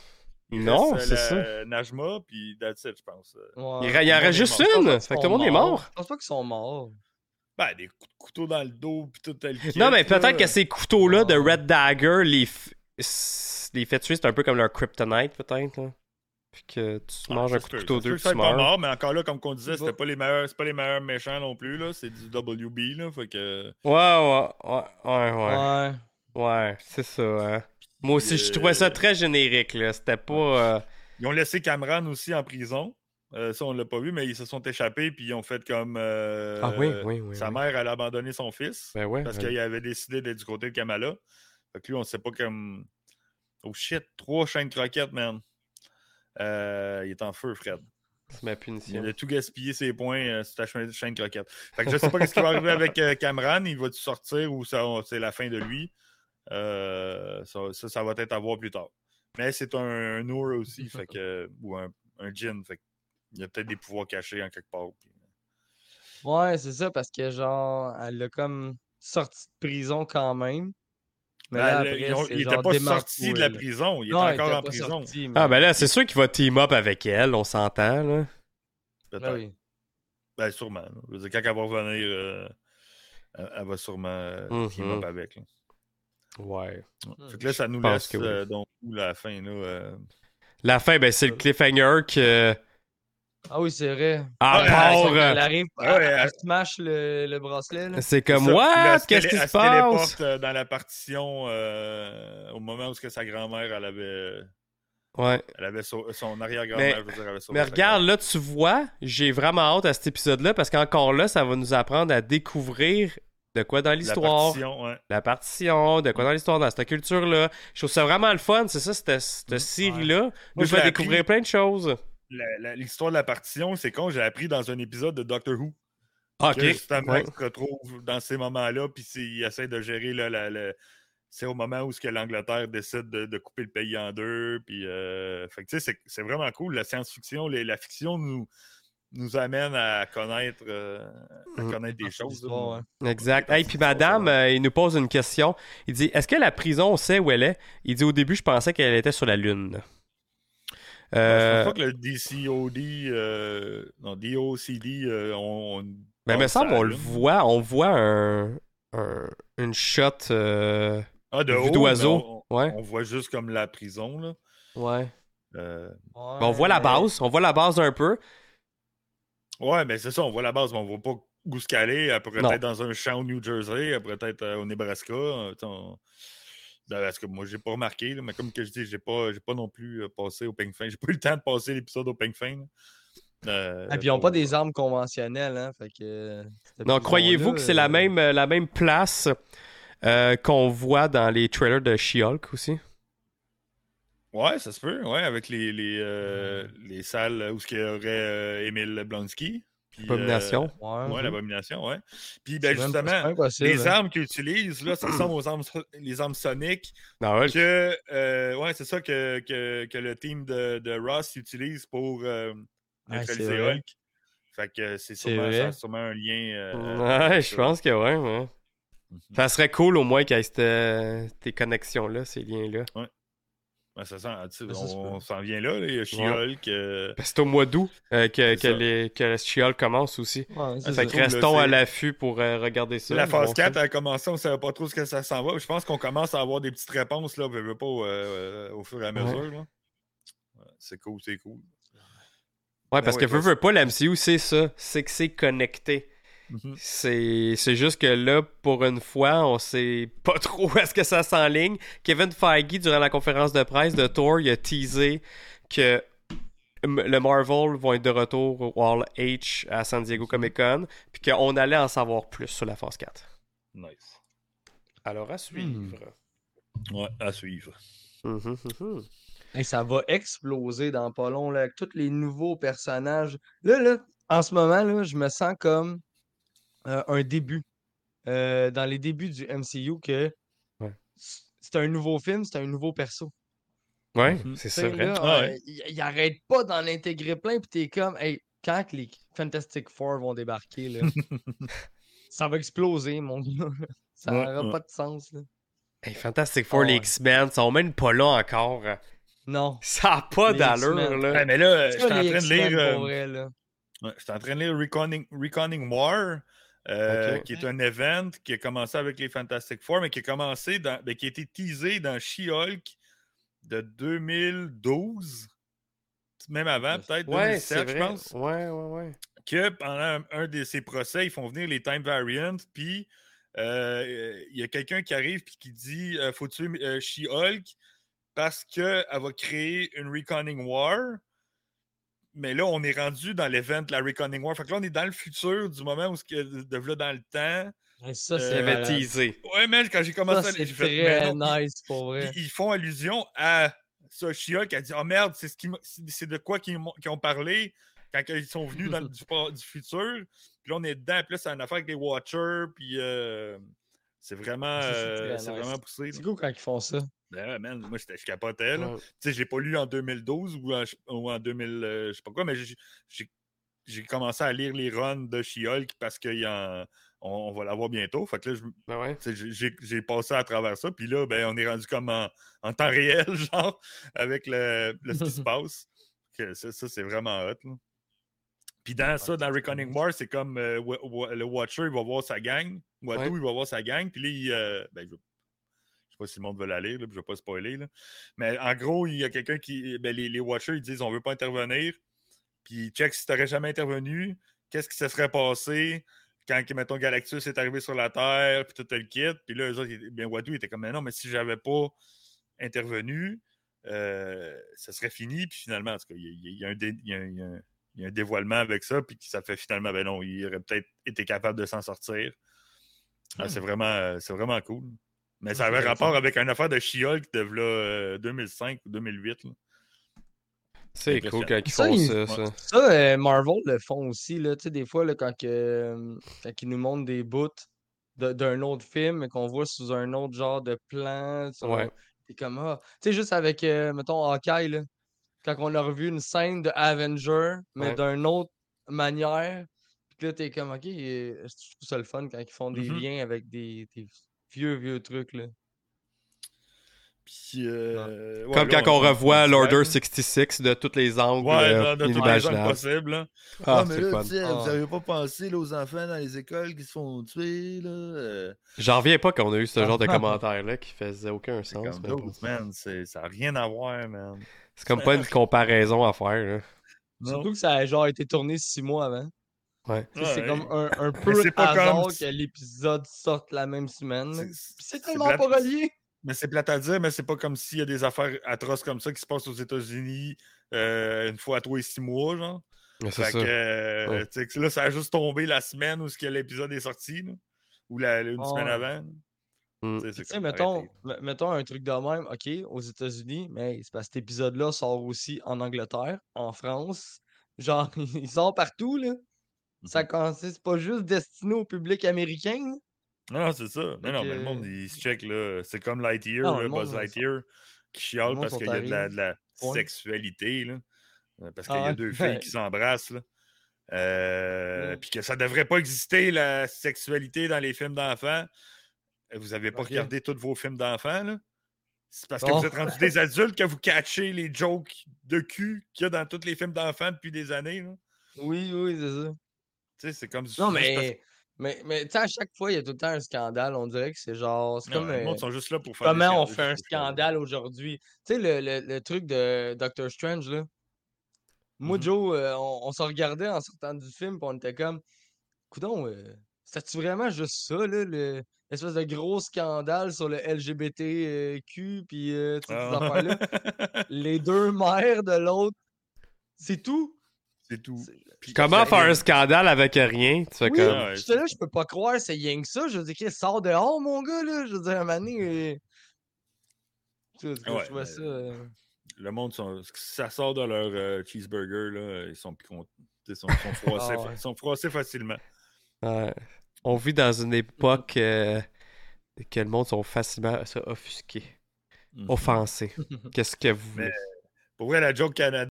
Il Non, c'est euh, ça. Najma, puis that's it, je pense. Ouais. Il, il en reste juste une. Fait que tout le monde est mort. Je pense pas qu'ils sont morts. Ben, des coups de couteau dans le dos, puis tout le kit, Non, mais peut-être que ces couteaux-là de. Red Dagger les, f- les fait tuer, c'est un peu comme leur kryptonite, peut-être. Puis que tu Ah, manges un coup de couteau deux tu soit pas meurs. mort, mais encore là, comme on disait, c'était pas les meilleurs, c'est pas les meilleurs méchants non plus, là. C'est du WB, là. Fait que. Ouais, ouais, ouais, ouais, ouais. Ouais. Ouais, c'est ça, hein. Moi aussi, je euh, trouvais ça très générique, là. C'était pas... euh, Ils ont laissé Cameron aussi en prison. Euh, ça, on l'a pas vu, mais ils se sont échappés, puis ils ont fait comme. euh, Ah oui, oui, oui. Sa oui. mère, elle a abandonné son fils. Ben ouais. parce ben- qu'il avait décidé d'être du côté de Kamala. Fait que lui, on sait pas comme. Oh shit, trois chaînes croquettes, man. Euh, il est en feu, Fred. C'est ma Il punition. a tout gaspillé ses points euh, sur ta chaîne, chaîne croquette. Fait que je sais pas ce qui va arriver avec euh, Cameron. Il va-tu sortir ou c'est la fin de lui? Euh, ça, ça, ça va être à voir plus tard. Mais c'est un, un Noor aussi, fait que, ou un, un. Fait que il y a peut-être des pouvoirs cachés en quelque part. puis- Ouais, c'est ça, parce que genre, elle l'a comme sorti de prison quand même. Mais là, là, après, ils ont- c'est il genre était pas sorti de la prison. Il est Non, encore était en pas prison. sorti, mais- Ah, ben là, c'est sûr qu'il va team up avec elle, on s'entend, là. Peut-être. Ah oui. Ben, sûrement. Je veux dire, quand elle va revenir, euh, elle, va sûrement euh, team Mhm. up avec. là. Ouais. Fait que là, ça nous laisse oui. euh, donc où la fin. Là, euh, La fin, ben, c'est le cliffhanger que... Ah oui, c'est vrai. À Ouais, part... Elle, euh, arrive, ouais, elle, elle- elle smash le, le bracelet. C'est comme, what? elle se Qu'est-ce qui elle se téléporte passe? euh, dans la partition euh, au moment où ce que sa grand-mère, elle avait, Ouais. elle avait son arrière-grand-mère, Mais- je veux dire, avait sauvé Mais regarde, là, tu vois, j'ai vraiment hâte à cet épisode-là parce qu'encore là, ça va nous apprendre à découvrir de quoi dans La l'histoire. partition, ouais. La partition, de quoi dans l'histoire, dans cette culture-là. Je trouve ça vraiment le fun, c'est ça, cette, cette série-là Moi, nous je l'ai découvrir appris. plein de choses. L'histoire de la partition, c'est con, j'ai appris dans un épisode de Doctor Who. Ah, Que ok. justement, Ouais. il se retrouve dans ces moments-là, puis il essaie de gérer là, la- la- c'est au moment où ce que l'Angleterre décide de, de couper le pays en deux. Puis, euh, fait que, tu sais, c'est- vraiment cool. La science-fiction, la fiction nous, nous amène à connaître, euh, à Mm. des choses. là. l'histoire, ouais. Exact. Hey, parties puis madame, euh, il nous pose une question. Il dit Est-ce que la prison, on sait où elle est? Il dit Au début, je pensais qu'elle était sur la Lune. Je Euh, pense pas que le DCOD, euh, non, DOCD, euh, on. on mais il me semble à on la le voit, on voit un, un- une shot euh, Ah, de vue haut, d'oiseau. On, Ouais, on voit juste comme la prison, là. ouais. Euh, on voit la base, on voit la base un peu. Ouais, mais c'est ça, on voit la base, mais on voit pas où se caler. Elle pourrait Non. être dans un champ au New Jersey, elle pourrait être euh, au Nebraska. euh, tu sais, on- Parce que moi, j'ai pas remarqué, là, mais comme que je dis, j'ai pas, j'ai pas non plus euh, passé au ping fin. J'ai pas eu le temps de passer l'épisode au ping fin. là. Euh, Et puis ils n'ont pas des armes conventionnelles, hein. Fait que. euh, cette Donc, croyez-vous que c'est la euh, même, euh, la même place euh, qu'on voit dans les trailers de She-Hulk aussi? Ouais, ça se peut, ouais, avec les, les, euh, les salles où il y aurait euh, Emile Blonsky. Puis, Abomination. Ouais. euh, ouais, l'abomination, ouais. Puis, ben, justement, les hein. armes qu'ils utilisent, là, ça ressemble aux armes, les armes soniques. Non, ouais, que euh, ouais, c'est ça que, que, que le team de, de Ross utilise pour euh, Ouais, neutraliser. Hulk. Fait que c'est sûrement, ça un lien. euh, Ouais, je pense que ouais, ouais. Mhm. Ça serait cool au moins qu'il y ait cette- tes connexions-là, ces liens-là. Ouais, ça sent, tu sais, Ça, ça se on s'en vient là, les She-Hulk. euh, que C'est au mois d'août euh, que, que, les, que She-Hulk commence aussi. Ouais, Fait que là, restons à l'affût pour euh, regarder ça. la phase Bon, 4 ça. a commencé, on ne savait pas trop ce que ça s'en va. Je pense qu'on commence à avoir des petites réponses là, pas, euh, euh, au fur et à Ouais. mesure. Ouais, c'est cool, c'est cool. Ouais, parce ouais, que veux, ça, veux pas, la MCU, c'est ça. C'est que c'est connecté. Mhm. C'est c'est juste que là, pour une fois, on sait pas trop où est-ce que ça s'enligne. Kevin Feige, durant la conférence de presse de Thor, il a teasé que le Marvel vont être de retour au Hall H à San Diego Comic Con, puis qu'on allait en savoir plus sur la phase 4. Nice. Alors, à suivre. Ouais, à suivre. Mhm, mhm. Hey, ça va exploser dans pas long, là, avec tous les nouveaux personnages. Là, là, en ce moment, là, je me sens comme euh, un début. euh, dans les débuts du MCU que Ouais. c'est un nouveau film, c'est un nouveau perso. Ouais, Mhm. c'est ça, vrai. là, Ah euh, ouais. il, il arrête pas d'en intégrer plein, puis t'es comme, hey, quand que les Fantastic Four vont débarquer, là, ça va exploser, mon gars. Ça n'aura ouais. pas de sens, là. Hey, Fantastic Four, Ah les ouais. X-Men, sont même pas là encore. Non. Ça a pas d'allure, là. Mais là, je suis en train de lire. euh, pour vrai, là. Ouais, je suis en train de lire Reconning, Reconning War, euh, qui est un event qui a commencé avec les Fantastic Four, mais qui a commencé dans, ben, qui a été teasé dans She-Hulk de 2012, même avant, peut-être Ouais, c'est 2017, je pense. Ouais, ouais, ouais. Que pendant un de ces procès, ils font venir les Time Variants, puis euh, il y a quelqu'un qui arrive puis qui dit euh, faut tuer She-Hulk parce qu'elle va créer une Reconning War. Mais là, on est rendu dans l'event de la Reconning War. Fait que là, on est dans le futur du moment où, ce que, de là dans le temps. Ouais, Ça, Euh, c'est teasé. Ouais, mais quand j'ai commencé Ça, à c'est nice, pour vrai. ils, ils font allusion à ça. She-Hulk a dit Oh merde, c'est ce qui de quoi qu'ils ont parlé quand ils sont venus dans le- du, futur. Puis là, on est dedans. Puis là, c'est une affaire avec les Watchers. Puis euh, c'est vraiment, euh, nice. vraiment poussé. C'est cool quand ils font ça. Ben ouais, man, moi, j'étais- je capotais. là. Ouais. Tu sais, j'ai pas lu en 2012 ou en, ou en 2000, euh, je sais pas quoi, mais j'ai- commencé à lire les runs de She-Hulk parce qu'on on va l'avoir bientôt. Fait que là, je, Ben ouais. j'ai- passé à travers ça. Puis là, ben, on est rendu comme en, en temps réel, genre, avec le, le- ce qui se passe. Que ça, ça, c'est vraiment hot. là. Puis dans ça, dans Reconning War, c'est comme euh, le Watcher, il va voir sa gang. Watu, Ouais. il va voir sa gang. Puis là, il, euh, ben, je, je sais pas si le monde veut la lire, là, puis je vais pas spoiler. Là. Mais en gros, il y a quelqu'un qui. Ben, les, les Watchers, ils disent on veut pas intervenir. Puis check si t'aurais jamais intervenu, qu'est-ce qui se serait passé quand, mettons, Galactus est arrivé sur la Terre, puis tout le kit. Puis là, eux autres, ben, Watu était comme, mais non, mais si j'avais pas intervenu, euh, ça serait fini. Puis finalement, en tout cas, il y, a- un dévoilement avec ça, puis ça fait finalement, ben non, il aurait peut-être été capable de s'en sortir. Ah, c'est vraiment, euh, c'est vraiment cool. Mais ça c'est avait rapport avec une affaire de She-Hulk de euh, 2005 ou 2008. là. C'est cool quand ils font ça, ça. Ça, euh, Marvel le font aussi, là. Tu sais, des fois, là, quand, que, euh, quand ils nous montrent des bouts de- d'un autre film et qu'on voit sous un autre genre de plan, sur Ouais. un- t'es comme, ah. Tu sais, juste avec, euh, mettons, Hawkeye, là. Quand on a revu une scène de Avenger, mais Ouais. d'une autre manière. Puis là, t'es comme, ok, je trouve ça le fun quand ils font des Mhm. liens avec des, des vieux, vieux trucs, là. Puis, euh, ouais, Comme là, quand on, revoit l'Order 66 de tous les angles Ouais, euh, de, de tous les angles possibles. là. Ah, Ah, mais là, tu sais, Ah. vous avez pas pensé là, aux enfants dans les écoles qui se font tuer, là? euh, J'en reviens pas qu'on a eu ce genre de Ah. commentaires-là qui faisait aucun sens. man. c'est- Ça n'a rien à voir, man. C'est comme pas une comparaison à faire. là. Surtout que ça a genre été tourné six mois avant. Ouais. C'est Ouais. comme un, un peu c'est pas hasard comme- que l'épisode sorte la même semaine. C'est- tellement plate. pas relié. Mais c'est plate à dire, mais c'est pas comme s'il y a des affaires atroces comme ça qui se passent aux États-Unis euh, une fois à trois et six mois, genre. Mais c'est Fait ça. que, euh, Ouais. là, ça a juste tombé la semaine où l'épisode est sorti, là, ou la, une Ah semaine avant. Mm. Tu sais, mettons, mettons un truc de même, OK, aux États-Unis, mais c'est parce que cet épisode-là sort aussi en Angleterre, en France. Genre, il sort partout, là. Ça Mhm. consiste, c'est pas juste destiné au public américain? Non, non, c'est ça. Non, non, mais le monde, il se check, là. C'est comme Lightyear, Non, là, Buzz Lightyear, qui chiale parce qu'il y a de la, de sexualité, là. Euh, Parce qu'il Ah y a ouais? deux filles qui s'embrassent. Euh, Ouais. Puis que ça devrait pas exister, la sexualité, dans les films d'enfants. Vous avez pas regardé tous vos films d'enfants, là? C'est parce que vous êtes rendus des adultes que vous catchez les jokes de cul qu'il y a dans tous les films d'enfants depuis des années, là. Oui, oui, c'est ça. Sais, c'est comme du Non, mais, mais, mais tu sais, à chaque fois, il y a tout le temps un scandale. On dirait que c'est genre. C'est comme. le euh, sont juste là pour faire Comment on fait un scandale aujourd'hui? Tu sais, le, le, le truc de Doctor Strange, là. Moi, Mhm. Joe, euh, on, on se regardait en sortant du film, puis on était comme, coudon, euh, c'était-tu vraiment juste ça, là, le, l'espèce de gros scandale sur le LGBTQ, puis euh, ces Ah. affaires-là? Les deux mères de l'autre, c'est tout? C'est tout. Puis- Comment faire un scandale avec rien? Tu fais Oui, comme. ouais, j'étais là, je peux pas croire, c'est rien que ça. Je veux dire, Chris, sors dehors, mon gars, là. Je veux dire, à un moment donné, euh, Ouais, je mais- ça... euh, Le monde, sont, si ça sort de leur euh, cheeseburger, là, ils sont plus contents. Ils sont, sont froissés, Ah ouais. ils sont froissés facilement. Ouais. On vit dans une époque euh, que le monde sont facilement ça, offusqués, Mhm. offensés. Qu'est-ce que vous Mais- voulez? Pour vrai, la joke Canada,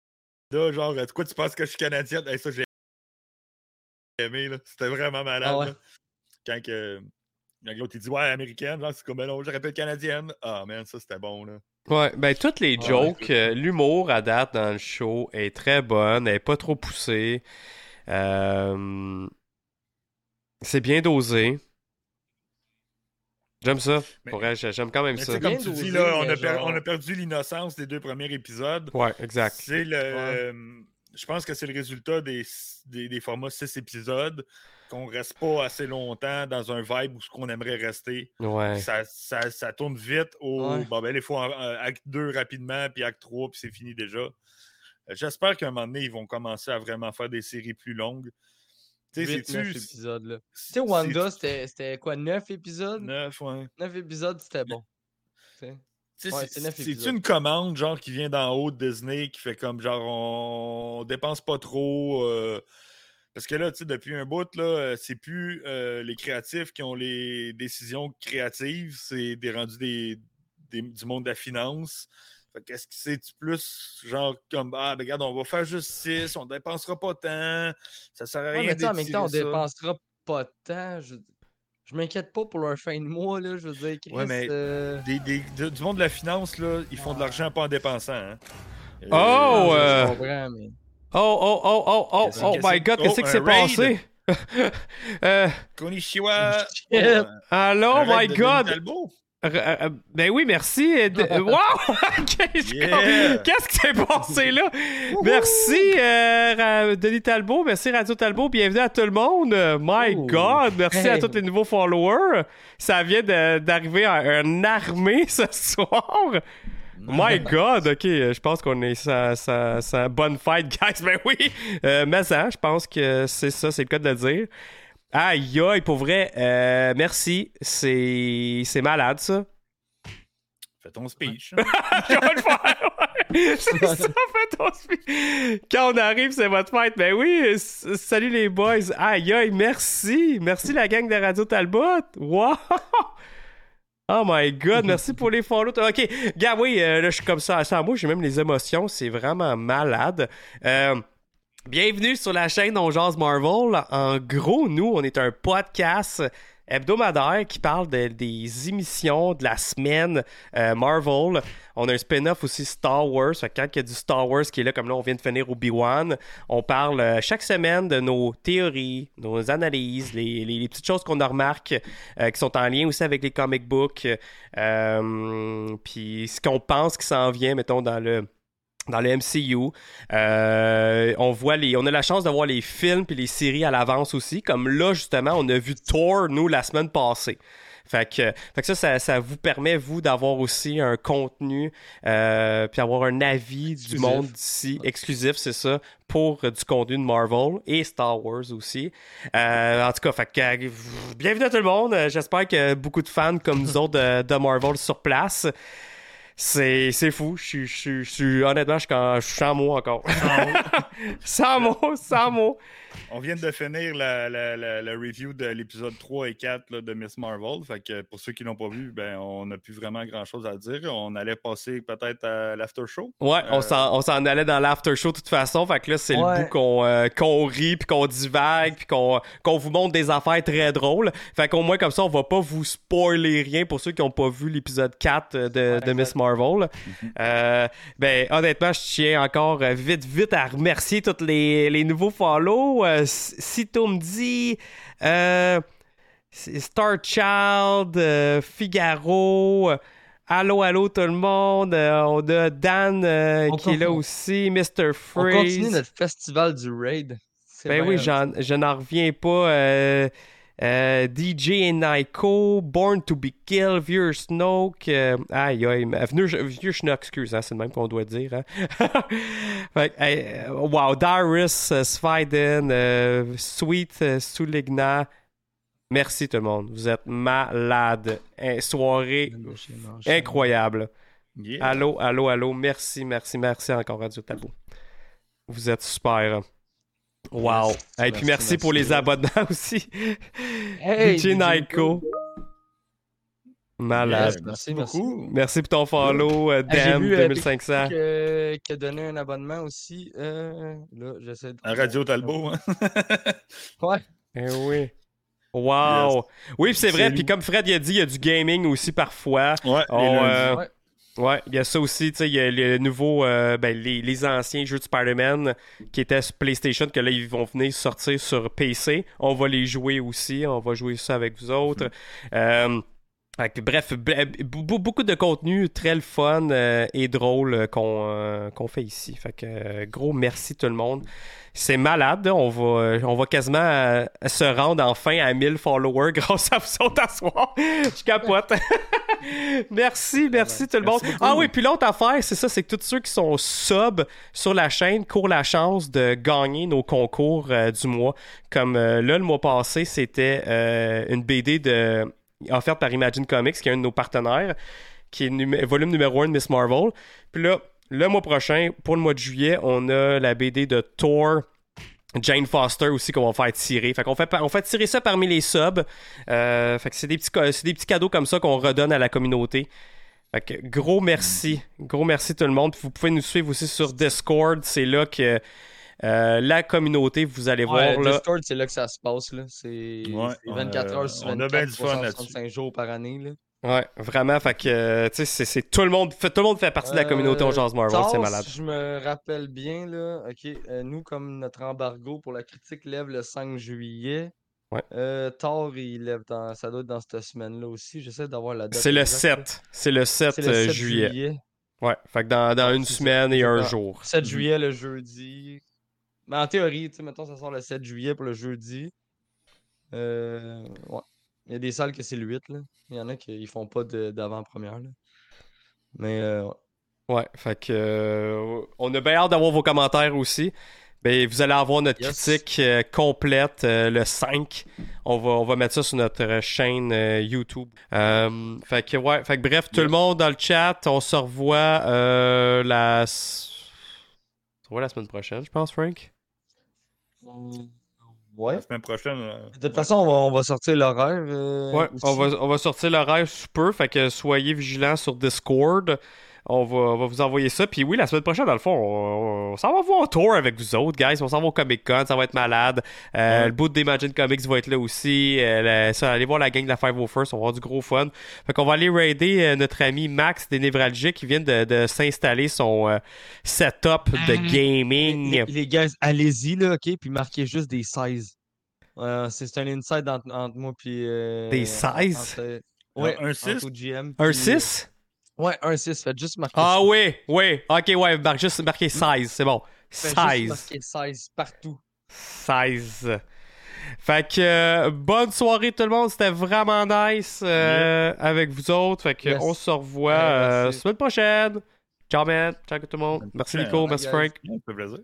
genre, euh, quoi, tu penses que je suis canadienne? Hey, ça, j'ai aimé, là. C'était vraiment malade, Ah ouais. là. Quand que. quand l'autre, il dit, ouais, américaine, genre, c'est comme, ben non, je répète canadienne. Ah, man, ça, c'était bon, là. Ouais, ben toutes les Ouais, jokes, euh, l'humour à date dans le show est très bonne, elle est pas trop poussée. Euh, C'est bien dosé. J'aime ça. J'aime quand même ça. comme tu dis, là, on a, per- genre- on a perdu l'innocence des deux premiers épisodes. Ouais, exact. C'est le. euh, Je pense que c'est le résultat des, des, des formats 6 épisodes, qu'on reste pas assez longtemps dans un vibe où ce qu'on aimerait rester. Ouais. Ça, ça, ça tourne vite au. Ouais. Bon, ben, il faut en- acte 2 rapidement, puis acte 3, puis c'est fini déjà. Euh, J'espère qu'à un moment donné, ils vont commencer à vraiment faire des séries plus longues. Tu sais, 8, 9 c'est-tu. épisodes, là. Tu sais, Wanda, c'était quoi, 9 épisodes? 9, ouais. 9 épisodes, c'était bon. Ouais, c'est- une commande, genre, qui vient d'en haut de Disney, qui fait comme, genre, on dépense pas trop. euh, Parce que là, tu sais, depuis un bout, là, euh, c'est plus euh, les créatifs qui ont les décisions créatives, c'est des rendus des, des- du monde de la finance. Fait qu'est-ce que c'est plus, genre, comme, ah, ben, regarde, on va faire juste 6, on dépensera pas tant, ça sert à Ouais, rien mais tu sais, en même temps, on ça. dépensera pas temps. Je, je m'inquiète pas pour leur fin de mois, là. Je veux dire, Chris, Ouais, mais- euh, Des- des- de- du monde de la finance, là, ils font de l'argent pas en dépensant. Hein. Euh, Oh, euh, comprends, mais- Oh, oh, oh, oh, oh, oh qu'est-ce- my god, qu'est-ce oh, s'est raid? passé? euh, Konnichiwa! Shit. Oh, euh, oh my god! Euh, euh, ben oui, merci. Wow! Ok, je suis Yeah! con- Qu'est-ce qui s'est passé là? Merci, euh, Denis Talbot. Merci, Radio Talbot. Bienvenue à tout le monde. My Oh. God! Merci à tous les nouveaux followers. Ça vient d'arriver à une armée ce soir. My God! Ok, je pense qu'on est sa, sa, sa bonne fight, guys. Ben oui! Euh, mais ça, je pense que c'est ça, c'est le cas de le dire. Aïe, aïe, pour vrai, euh, merci. C'est c'est malade, ça. Fais ton speech. hein. Je vais le faire, ouais. C'est ça, fait ton speech. Quand on arrive, c'est votre fête. Ben oui, s- salut les boys. Aïe, aïe, merci. Merci la gang de Radio Talbot. Wow! Oh my god, merci pour les follow. Ok, gars, oui, euh, là, je suis comme ça. Sans moi, j'ai même les émotions. C'est vraiment malade. Euh, Bienvenue sur la chaîne On Jase Marvel. En gros, nous, on est un podcast hebdomadaire qui parle de- des émissions de la semaine euh, Marvel. On a un spin-off aussi Star Wars. Fait que quand il y a du Star Wars qui est là, comme là, on vient de finir Obi-Wan, on parle euh, chaque semaine de nos théories, nos analyses, les, petites choses qu'on a remarquées euh, qui sont en lien aussi avec les comic books. Puis ce qu'on pense qui s'en vient, mettons, dans le dans le MCU. Euh, on voit les, on a la chance de voir les films puis les séries à l'avance aussi. Comme là, justement, on a vu Thor, nous, la semaine passée. Fait que, fait que ça, ça, ça vous permet, vous, d'avoir aussi un contenu euh, puis avoir un avis du monde d'ici, exclusif, c'est ça, pour euh, du contenu de Marvel et Star Wars aussi. Euh, en tout cas, fait que, euh, bienvenue à tout le monde. Euh, J'espère que beaucoup de fans comme nous autres de, de Marvel sur place. C'est, c'est fou. Je suis, honnêtement, je suis, quand- je suis sans mots encore. sans mots, sans mots. On vient de finir la, la- la- la review de l'épisode 3 et 4 là, de Miss Marvel. Fait que pour ceux qui l'ont pas vu, ben, on n'a plus vraiment grand chose à dire. On allait passer peut-être à l'after show. Ouais, on Euh, s'en, on s'en allait dans l'after show de toute façon. Fait que là, c'est Ouais. le bout qu'on, euh, qu'on rit, puis qu'on divague, puis qu'on, vous montre des affaires très drôles. Fait qu'au moins, comme ça, on va pas vous spoiler rien pour ceux qui ont pas vu l'épisode 4 de, de Miss Marvel. Euh, ben, honnêtement, je tiens encore euh, vite, vite à remercier tous les, les nouveaux follow. Euh, Sito me dit... Euh, Star Child, euh, Figaro, euh, Allô, allô tout le monde. euh, on a Dan On qui est là aussi, Mr. On Freeze. continue notre festival du raid. Ben oui, j'en- je n'en reviens pas. Euh, euh, DJ Nico, Born to be Killed, Vieux Snoke. euh, aïe, aïe. mais- Vieux, Schnock, excuse, hein, c'est le même qu'on doit dire. hein. fait, euh, wow, Darius, euh, Sviden, euh, Sweet, euh, Souligna. Merci tout le monde. Vous êtes malades. Hein, soirée incroyable. Yeah. Allô, allô, allô. Merci, merci, merci encore, Radio Tabou. Vous êtes super. Wow. Et puis merci, merci, pour les abonnements aussi. Hey, DJ Nico. Malade. Yes, merci, merci. beaucoup. Merci pour ton follow, euh, Ah, j'ai Dem vu, euh, 2500. que- qui a donné un abonnement aussi. Euh, là, j'essaie de. À Radio Talbot. Hein? Ouais. Eh oui. Wow. Oui, puis c'est vrai. Puis comme Fred il a dit, il y a du gaming aussi parfois. Ouais, les On, lundis. euh, Ouais. Ouais, il y a ça aussi, tu sais, il y a le nouveau, euh, ben, les, les anciens jeux de Spider-Man qui étaient sur PlayStation, que là, ils vont venir sortir sur PC. On va les jouer aussi, on va jouer ça avec vous autres. Euh, fait que, bref, beaucoup de contenu très le fun euh, et drôle euh, qu'on euh, qu'on fait ici. Fait que, gros merci tout le monde. C'est malade, on va, on va quasiment se rendre enfin à 1000 followers grâce à vous autres à soir. Je capote. merci, merci tout le monde. Merci. Ah oui, puis l'autre affaire, c'est ça, c'est que tous ceux qui sont sub sur la chaîne courent la chance de gagner nos concours euh, du mois. Comme euh, là, le mois passé, c'était euh, une BD de offerte par Imagine Comics, qui est un de nos partenaires, qui est volume numéro 1 de Miss Marvel. Puis là, le mois prochain, pour le mois de juillet, on a la BD de Thor. Jane Foster aussi qu'on va faire tirer. Fait qu'on fait, on fait tirer ça parmi les subs. Euh, fait que c'est des, petits, des petits cadeaux comme ça qu'on redonne à la communauté. Fait que gros merci. Gros merci tout le monde. Puis vous pouvez nous suivre aussi sur Discord. C'est là que euh, la communauté, vous allez Ouais, voir là. Discord, c'est là que ça se passe. là. C'est Ouais, c'est 24 on, heures euh, sur on a 24, bien du fun 365 jours par année. Là. Ouais, vraiment. Fait que, euh, tu sais, c'est- tout le monde. Fait, tout le monde fait partie de la communauté Euh, On Jase Marvel. C'est malade. si je me rappelle bien, là, ok, euh, nous, comme notre embargo pour la critique lève le 5 juillet, Ouais. euh, Thor, il lève dans, ça doit être dans cette semaine-là aussi. J'essaie d'avoir la date. C'est le exacte, là. 7. C'est le 7, C'est le euh, 7 juillet. Ouais. Fait que dans, dans Ouais, une ça. semaine et un dans- jour. 7 juillet le jeudi. Mais en théorie, tu sais, mettons, ça sort le 7 juillet pour le jeudi. Euh, ouais. Il y a des salles que c'est le 8, là. Il y en a qui ils font pas d'avant-première, là. Mais, euh, ouais. Ouais, fait que euh, on a bien hâte d'avoir vos commentaires aussi. Ben, vous allez avoir notre Yes. critique euh, complète euh, le 5. On va, on va mettre ça sur notre chaîne euh, YouTube. Fait que ouais, fait que bref, tout le monde dans le chat, on se revoit la on se revoit la semaine prochaine, je pense, Frank. Ouais. La semaine prochaine. euh, De toute façon, on va, on va sortir l'horaire. euh, Ouais, on va, on va sortir l'horaire sous peu, fait que soyez vigilants sur Discord. On va, on va vous envoyer ça. Puis oui, la semaine prochaine, dans le fond, on, on s'en va voir un tour avec vous autres, guys. On s'en va au Comic Con, ça va être malade. Euh, Ouais. Le bout d'Imagine Comics va être là aussi. Euh, la- ça, allez voir la gang de la 501st, on va avoir du gros fun. Fait qu'on va aller raider euh, notre ami Max des Névralgiques qui vient de, de s'installer son euh, setup de Les, gaming. les- les gars, allez-y, là, OK? Puis marquez juste des 16. Euh, c'est un inside entre, entre moi puis... euh, Des entre- 16? entre- ouais, Un entre 6? OGM, Un puis, 6? Ouais, un 6. Faites juste marquer Ah ça. oui, oui. Ok, ouais, marque juste marqué 16, c'est bon. Faites 16. juste marquer 16 partout. 16. Fait que euh, bonne soirée tout le monde, c'était vraiment nice euh, avec vous autres. Fait que Yes. on se revoit Ouais, euh, semaine prochaine. Ciao man, ciao tout le monde. Merci. Nico, merci guys. Frank. Fait plaisir.